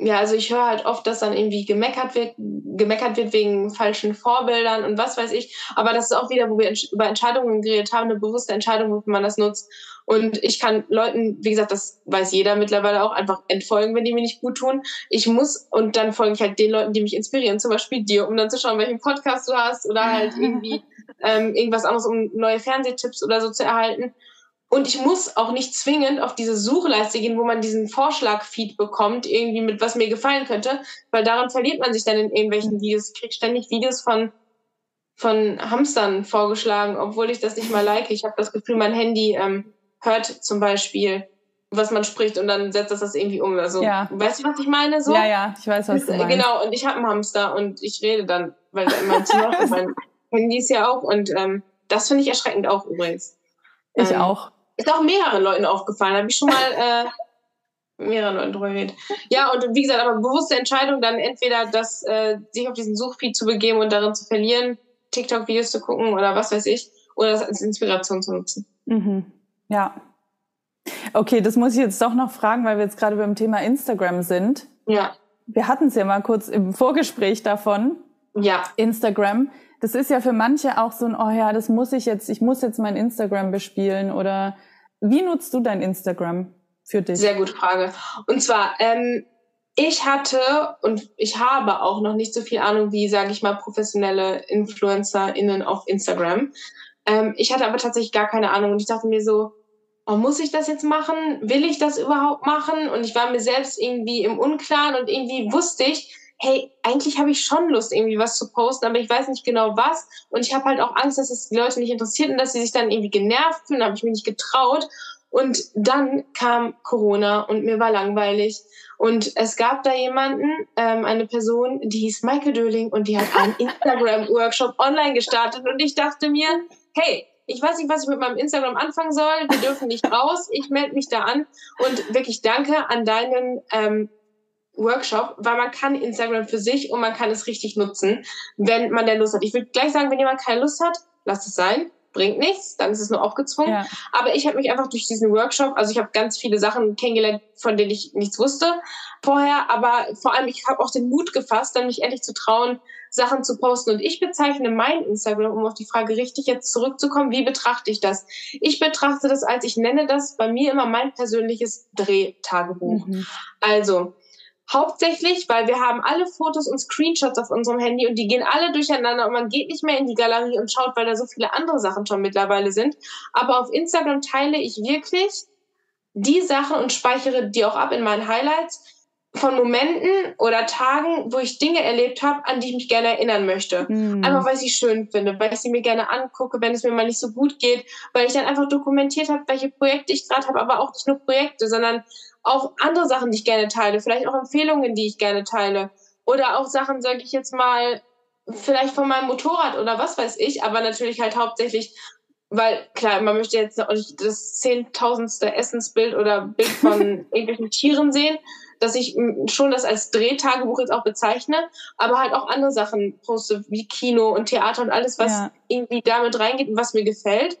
ja, also ich höre halt oft, dass dann irgendwie gemeckert wird, gemeckert wird wegen falschen Vorbildern und was weiß ich. Aber das ist auch wieder, wo wir über Entscheidungen geredet haben, eine bewusste Entscheidung, wofür man das nutzt. Und ich kann Leuten, wie gesagt, das weiß jeder mittlerweile auch, einfach entfolgen, wenn die mir nicht gut tun. Ich muss, und dann folge ich halt den Leuten, die mich inspirieren, zum Beispiel dir, um dann zu schauen, welchen Podcast du hast oder halt irgendwie ähm, irgendwas anderes, um neue Fernsehtipps oder so zu erhalten. Und ich muss auch nicht zwingend auf diese Suchleiste gehen, wo man diesen Vorschlagfeed bekommt, irgendwie mit was mir gefallen könnte, weil daran verliert man sich dann in irgendwelchen Videos. Ich krieg ständig Videos von, von Hamstern vorgeschlagen, obwohl ich das nicht mal like. Ich habe das Gefühl, mein Handy ähm, hört zum Beispiel, was man spricht und dann setzt das das irgendwie um. Also, ja. weißt du, was ich meine? So? Ja, ja, ich weiß, was du meinst. Genau, und ich habe einen Hamster und ich rede dann, weil mein Tier mein Handy ist ja auch und ähm, das finde ich erschreckend auch übrigens. Ich ähm, auch. Ist auch mehreren Leuten aufgefallen. Habe ich schon mal äh, mehreren Leuten drüber geredet. Ja, und wie gesagt, aber bewusste Entscheidung, dann entweder das, äh, sich auf diesen Suchfeed zu begeben und darin zu verlieren, TikTok-Videos zu gucken oder was weiß ich, oder das als Inspiration zu nutzen. Mhm. Ja. Okay, das muss ich jetzt doch noch fragen, weil wir jetzt gerade beim Thema Instagram sind. Ja. Wir hatten es ja mal kurz im Vorgespräch davon. Ja. Instagram das ist ja für manche auch so ein, oh ja, das muss ich jetzt, ich muss jetzt mein Instagram bespielen oder wie nutzt du dein Instagram für dich? Sehr gute Frage. Und zwar, ähm, ich hatte und ich habe auch noch nicht so viel Ahnung wie, sage ich mal, professionelle InfluencerInnen auf Instagram. Ähm, ich hatte aber tatsächlich gar keine Ahnung und ich dachte mir so, oh, muss ich das jetzt machen? Will ich das überhaupt machen? Und ich war mir selbst irgendwie im Unklaren und irgendwie wusste ich, hey, eigentlich habe ich schon Lust, irgendwie was zu posten, aber ich weiß nicht genau was. Und ich habe halt auch Angst, dass es die Leute nicht interessiert und dass sie sich dann irgendwie genervt fühlen. Da habe ich mich nicht getraut. Und dann kam Corona und mir war langweilig. Und es gab da jemanden, ähm, eine Person, die hieß Michael Döling und die hat einen Instagram-Workshop online gestartet. Und ich dachte mir, hey, ich weiß nicht, was ich mit meinem Instagram anfangen soll. Wir dürfen nicht raus. Ich melde mich da an. Und wirklich danke an deinen ähm, Workshop, weil man kann Instagram für sich und man kann es richtig nutzen, wenn man der Lust hat. Ich würde gleich sagen, wenn jemand keine Lust hat, lasst es sein, bringt nichts, dann ist es nur aufgezwungen. Ja. Aber ich habe mich einfach durch diesen Workshop, also ich habe ganz viele Sachen kennengelernt, von denen ich nichts wusste vorher, aber vor allem ich habe auch den Mut gefasst, dann mich endlich zu trauen, Sachen zu posten. Und ich bezeichne mein Instagram, um auf die Frage richtig jetzt zurückzukommen, wie betrachte ich das? Ich betrachte das als, ich nenne das bei mir immer mein persönliches Drehtagebuch. Mhm. Also, Hauptsächlich, weil wir haben alle Fotos und Screenshots auf unserem Handy und die gehen alle durcheinander und man geht nicht mehr in die Galerie und schaut, weil da so viele andere Sachen schon mittlerweile sind. Aber auf Instagram teile ich wirklich die Sachen und speichere die auch ab in meinen Highlights von Momenten oder Tagen, wo ich Dinge erlebt habe, an die ich mich gerne erinnern möchte. Mhm. Einfach weil ich sie schön finde, weil ich sie mir gerne angucke, wenn es mir mal nicht so gut geht, weil ich dann einfach dokumentiert habe, welche Projekte ich gerade habe, aber auch nicht nur Projekte, sondern auch andere Sachen, die ich gerne teile, vielleicht auch Empfehlungen, die ich gerne teile oder auch Sachen, sage ich jetzt mal, vielleicht von meinem Motorrad oder was weiß ich, aber natürlich halt hauptsächlich weil klar, man möchte jetzt auch nicht das zehntausendste Essensbild oder Bild von irgendwelchen Tieren sehen, dass ich schon das als Drehtagebuch jetzt auch bezeichne, aber halt auch andere Sachen poste, wie Kino und Theater und alles, was ja. irgendwie damit reingeht und was mir gefällt.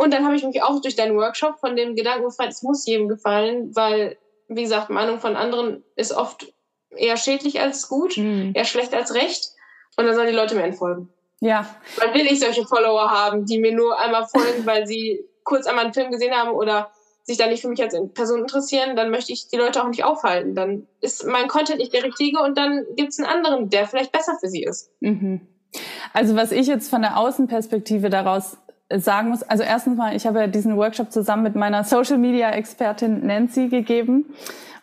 Und dann habe ich mich auch durch deinen Workshop von dem Gedanken befreit, es muss jedem gefallen, weil, wie gesagt, Meinung von anderen ist oft eher schädlich als gut, mhm. eher schlecht als recht. Und dann sollen die Leute mir entfolgen. Ja. Dann will ich solche Follower haben, die mir nur einmal folgen, weil sie kurz einmal einen Film gesehen haben oder sich dann nicht für mich als Person interessieren, dann möchte ich die Leute auch nicht aufhalten. Dann ist mein Content nicht der richtige und dann gibt es einen anderen, der vielleicht besser für sie ist. Mhm. Also was ich jetzt von der Außenperspektive daraus sagen muss, also erstens mal, ich habe ja diesen Workshop zusammen mit meiner Social Media Expertin Nancy gegeben.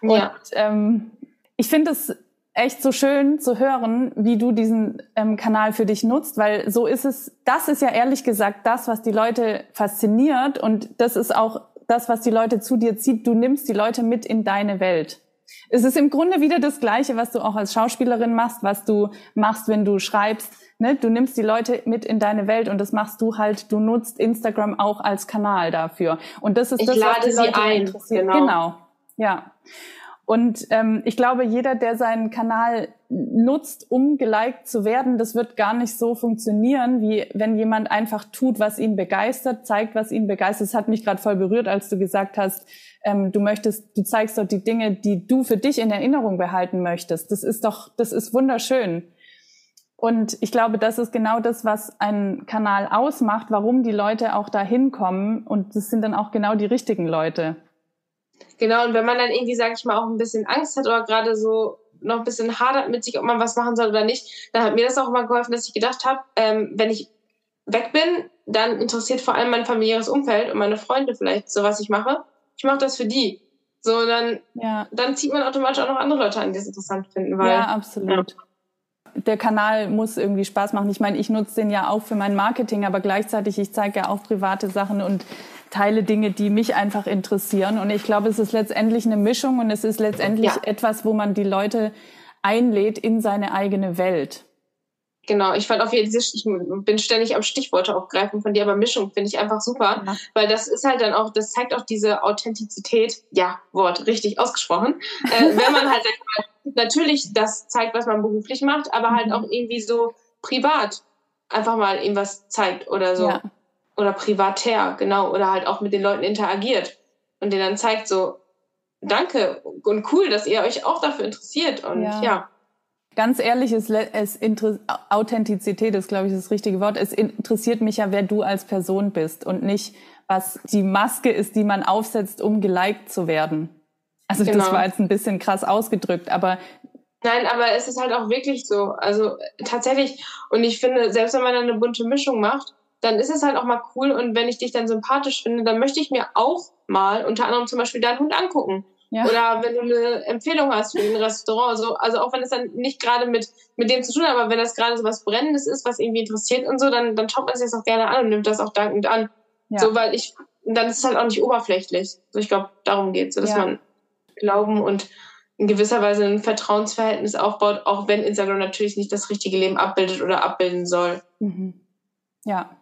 Und ja. ähm, ich finde es echt so schön zu hören, wie du diesen ähm, Kanal für dich nutzt, weil so ist es, das ist ja ehrlich gesagt das, was die Leute fasziniert und das ist auch das, was die Leute zu dir zieht. Du nimmst die Leute mit in deine Welt. Es ist im Grunde wieder das Gleiche, was du auch als Schauspielerin machst, was du machst, wenn du schreibst. Ne? Du nimmst die Leute mit in deine Welt und das machst du halt, du nutzt Instagram auch als Kanal dafür. Und das ist ich das, was die Leute ein. interessiert. Genau. genau. Ja. Und ähm, ich glaube, jeder, der seinen Kanal nutzt, um geliked zu werden, das wird gar nicht so funktionieren, wie wenn jemand einfach tut, was ihn begeistert, zeigt, was ihn begeistert. Es hat mich gerade voll berührt, als du gesagt hast, ähm, du möchtest, du zeigst dort die Dinge, die du für dich in Erinnerung behalten möchtest. Das ist doch, das ist wunderschön. Und ich glaube, das ist genau das, was einen Kanal ausmacht, warum die Leute auch da hinkommen. Und das sind dann auch genau die richtigen Leute. Genau, und wenn man dann irgendwie, sag ich mal, auch ein bisschen Angst hat oder gerade so noch ein bisschen hadert mit sich, ob man was machen soll oder nicht, dann hat mir das auch immer geholfen, dass ich gedacht habe, ähm, wenn ich weg bin, dann interessiert vor allem mein familiäres Umfeld und meine Freunde vielleicht so, was ich mache. Ich mache das für die. So, dann, ja. dann zieht man automatisch auch noch andere Leute an, die es interessant finden. Weil, ja, absolut. Ja der Kanal muss irgendwie Spaß machen. Ich meine, ich nutze den ja auch für mein Marketing, aber gleichzeitig, ich zeige ja auch private Sachen und teile Dinge, die mich einfach interessieren. Und ich glaube, es ist letztendlich eine Mischung und es ist letztendlich ja. etwas, wo man die Leute einlädt in seine eigene Welt. Genau, ich fand auf jeden Fall, ich bin ständig am Stichworte aufgreifen von dir, aber Mischung finde ich einfach super, ja. weil das ist halt dann auch, das zeigt auch diese Authentizität, ja, Wort, richtig ausgesprochen, äh, wenn man halt natürlich das zeigt, was man beruflich macht, aber halt mhm. auch irgendwie so privat einfach mal irgendwas zeigt oder so. Ja. Oder privatär, genau, oder halt auch mit den Leuten interagiert und denen dann zeigt so, danke und cool, dass ihr euch auch dafür interessiert und ja. ja ganz ehrlich, es, es Authentizität ist, glaube ich, das richtige Wort. Es interessiert mich ja, wer du als Person bist und nicht, was die Maske ist, die man aufsetzt, um geliked zu werden. Also genau. das war jetzt ein bisschen krass ausgedrückt, aber Nein, aber es ist halt auch wirklich so. Also tatsächlich, und ich finde, selbst wenn man dann eine bunte Mischung macht, dann ist es halt auch mal cool. Und wenn ich dich dann sympathisch finde, dann möchte ich mir auch mal unter anderem zum Beispiel deinen Hund angucken. Ja. Oder wenn du eine Empfehlung hast für ein Restaurant, so, also auch wenn es dann nicht gerade mit, mit dem zu tun hat, aber wenn das gerade so was Brennendes ist, was irgendwie interessiert und so, dann, dann schaut man sich das auch gerne an und nimmt das auch dankend an. Ja. So, weil ich, dann ist es halt auch nicht oberflächlich. So, ich glaube, darum geht es, so, dass ja. man Glauben und in gewisser Weise ein Vertrauensverhältnis aufbaut, auch wenn Instagram natürlich nicht das richtige Leben abbildet oder abbilden soll. Mhm. Ja,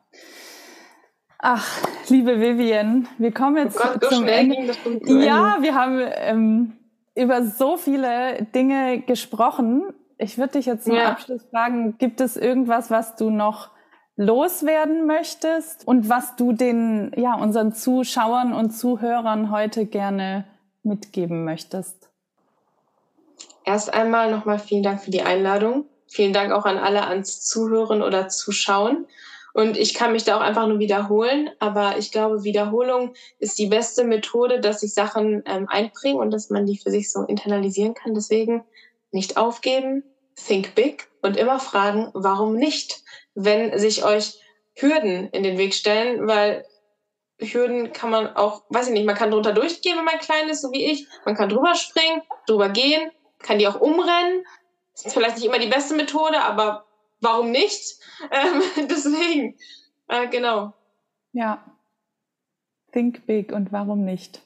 Ach, liebe Vivian, wir kommen jetzt oh Gott, zum Ende. Ja, wir haben ähm, über so viele Dinge gesprochen. Ich würde dich jetzt zum ja. Abschluss fragen, gibt es irgendwas, was du noch loswerden möchtest und was du den, ja, unseren Zuschauern und Zuhörern heute gerne mitgeben möchtest? Erst einmal nochmal vielen Dank für die Einladung. Vielen Dank auch an alle ans Zuhören oder Zuschauen. Und ich kann mich da auch einfach nur wiederholen. Aber ich glaube, Wiederholung ist die beste Methode, dass sich Sachen ähm, einbringen und dass man die für sich so internalisieren kann. Deswegen nicht aufgeben, think big und immer fragen, warum nicht, wenn sich euch Hürden in den Weg stellen, weil Hürden kann man auch, weiß ich nicht, man kann drunter durchgehen, wenn man klein ist, so wie ich. Man kann drüber springen, drüber gehen, kann die auch umrennen. Das ist vielleicht nicht immer die beste Methode, aber warum nicht? Ähm, deswegen, äh, genau. Ja. Think big und warum nicht?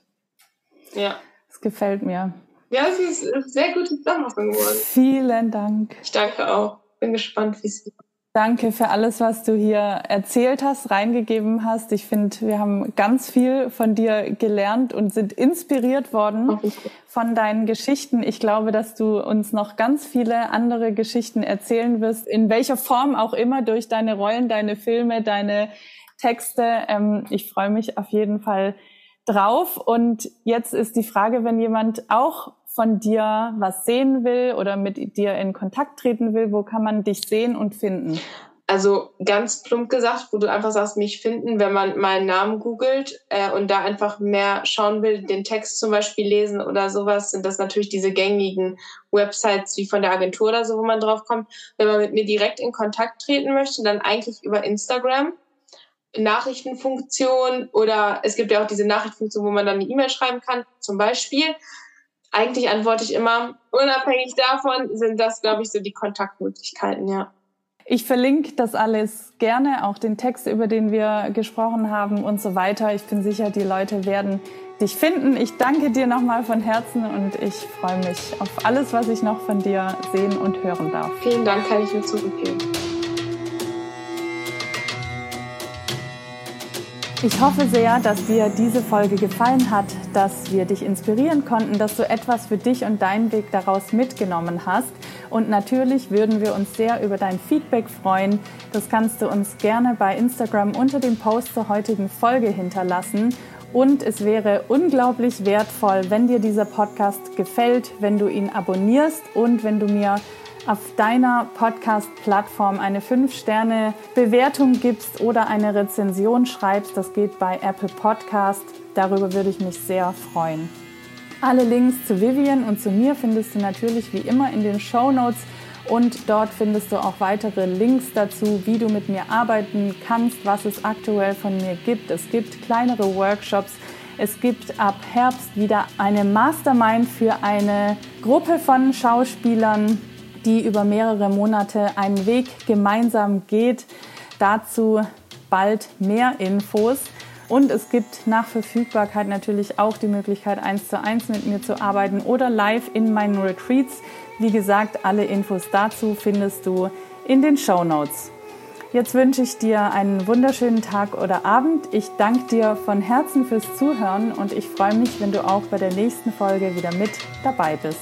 Ja. Es gefällt mir. Ja, es ist eine sehr gute Zusammenfassung geworden. Vielen Dank. Ich danke auch. Bin gespannt, wie es wird. Danke für alles, was du hier erzählt hast, reingegeben hast. Ich finde, wir haben ganz viel von dir gelernt und sind inspiriert worden von deinen Geschichten. Ich glaube, dass du uns noch ganz viele andere Geschichten erzählen wirst, in welcher Form auch immer, durch deine Rollen, deine Filme, deine Texte. Ähm, ich freue mich auf jeden Fall drauf. Und jetzt ist die Frage, wenn jemand auch von dir was sehen will oder mit dir in Kontakt treten will, wo kann man dich sehen und finden? Also ganz plump gesagt, wo du einfach sagst, mich finden, wenn man meinen Namen googelt äh, und da einfach mehr schauen will, den Text zum Beispiel lesen oder sowas, sind das natürlich diese gängigen Websites wie von der Agentur oder so, wo man drauf kommt. Wenn man mit mir direkt in Kontakt treten möchte, dann eigentlich über Instagram. Nachrichtenfunktion oder es gibt ja auch diese Nachrichtenfunktion, wo man dann eine E-Mail schreiben kann, zum Beispiel. Eigentlich antworte ich immer, unabhängig davon sind das, glaube ich, so die Kontaktmöglichkeiten, ja. Ich verlinke das alles gerne, auch den Text, über den wir gesprochen haben und so weiter. Ich bin sicher, die Leute werden dich finden. Ich danke dir nochmal von Herzen und ich freue mich auf alles, was ich noch von dir sehen und hören darf. Vielen Dank, kann ich nur zurückgeben. Ich hoffe sehr, dass dir diese Folge gefallen hat, dass wir dich inspirieren konnten, dass du etwas für dich und deinen Weg daraus mitgenommen hast. Und natürlich würden wir uns sehr über dein Feedback freuen. Das kannst du uns gerne bei Instagram unter dem Post zur heutigen Folge hinterlassen. Und es wäre unglaublich wertvoll, wenn dir dieser Podcast gefällt, wenn du ihn abonnierst und wenn du mir auf deiner Podcast-Plattform eine 5-Sterne-Bewertung gibst oder eine Rezension schreibst. Das geht bei Apple Podcast. Darüber würde ich mich sehr freuen. Alle Links zu Vivian und zu mir findest du natürlich wie immer in den Show Notes und dort findest du auch weitere Links dazu, wie du mit mir arbeiten kannst, was es aktuell von mir gibt. Es gibt kleinere Workshops. Es gibt ab Herbst wieder eine Mastermind für eine Gruppe von Schauspielern, die über mehrere Monate einen Weg gemeinsam geht. Dazu bald mehr Infos. Und es gibt nach Verfügbarkeit natürlich auch die Möglichkeit, eins zu eins mit mir zu arbeiten oder live in meinen Retreats. Wie gesagt, alle Infos dazu findest du in den Show Notes. Jetzt wünsche ich dir einen wunderschönen Tag oder Abend. Ich danke dir von Herzen fürs Zuhören und ich freue mich, wenn du auch bei der nächsten Folge wieder mit dabei bist.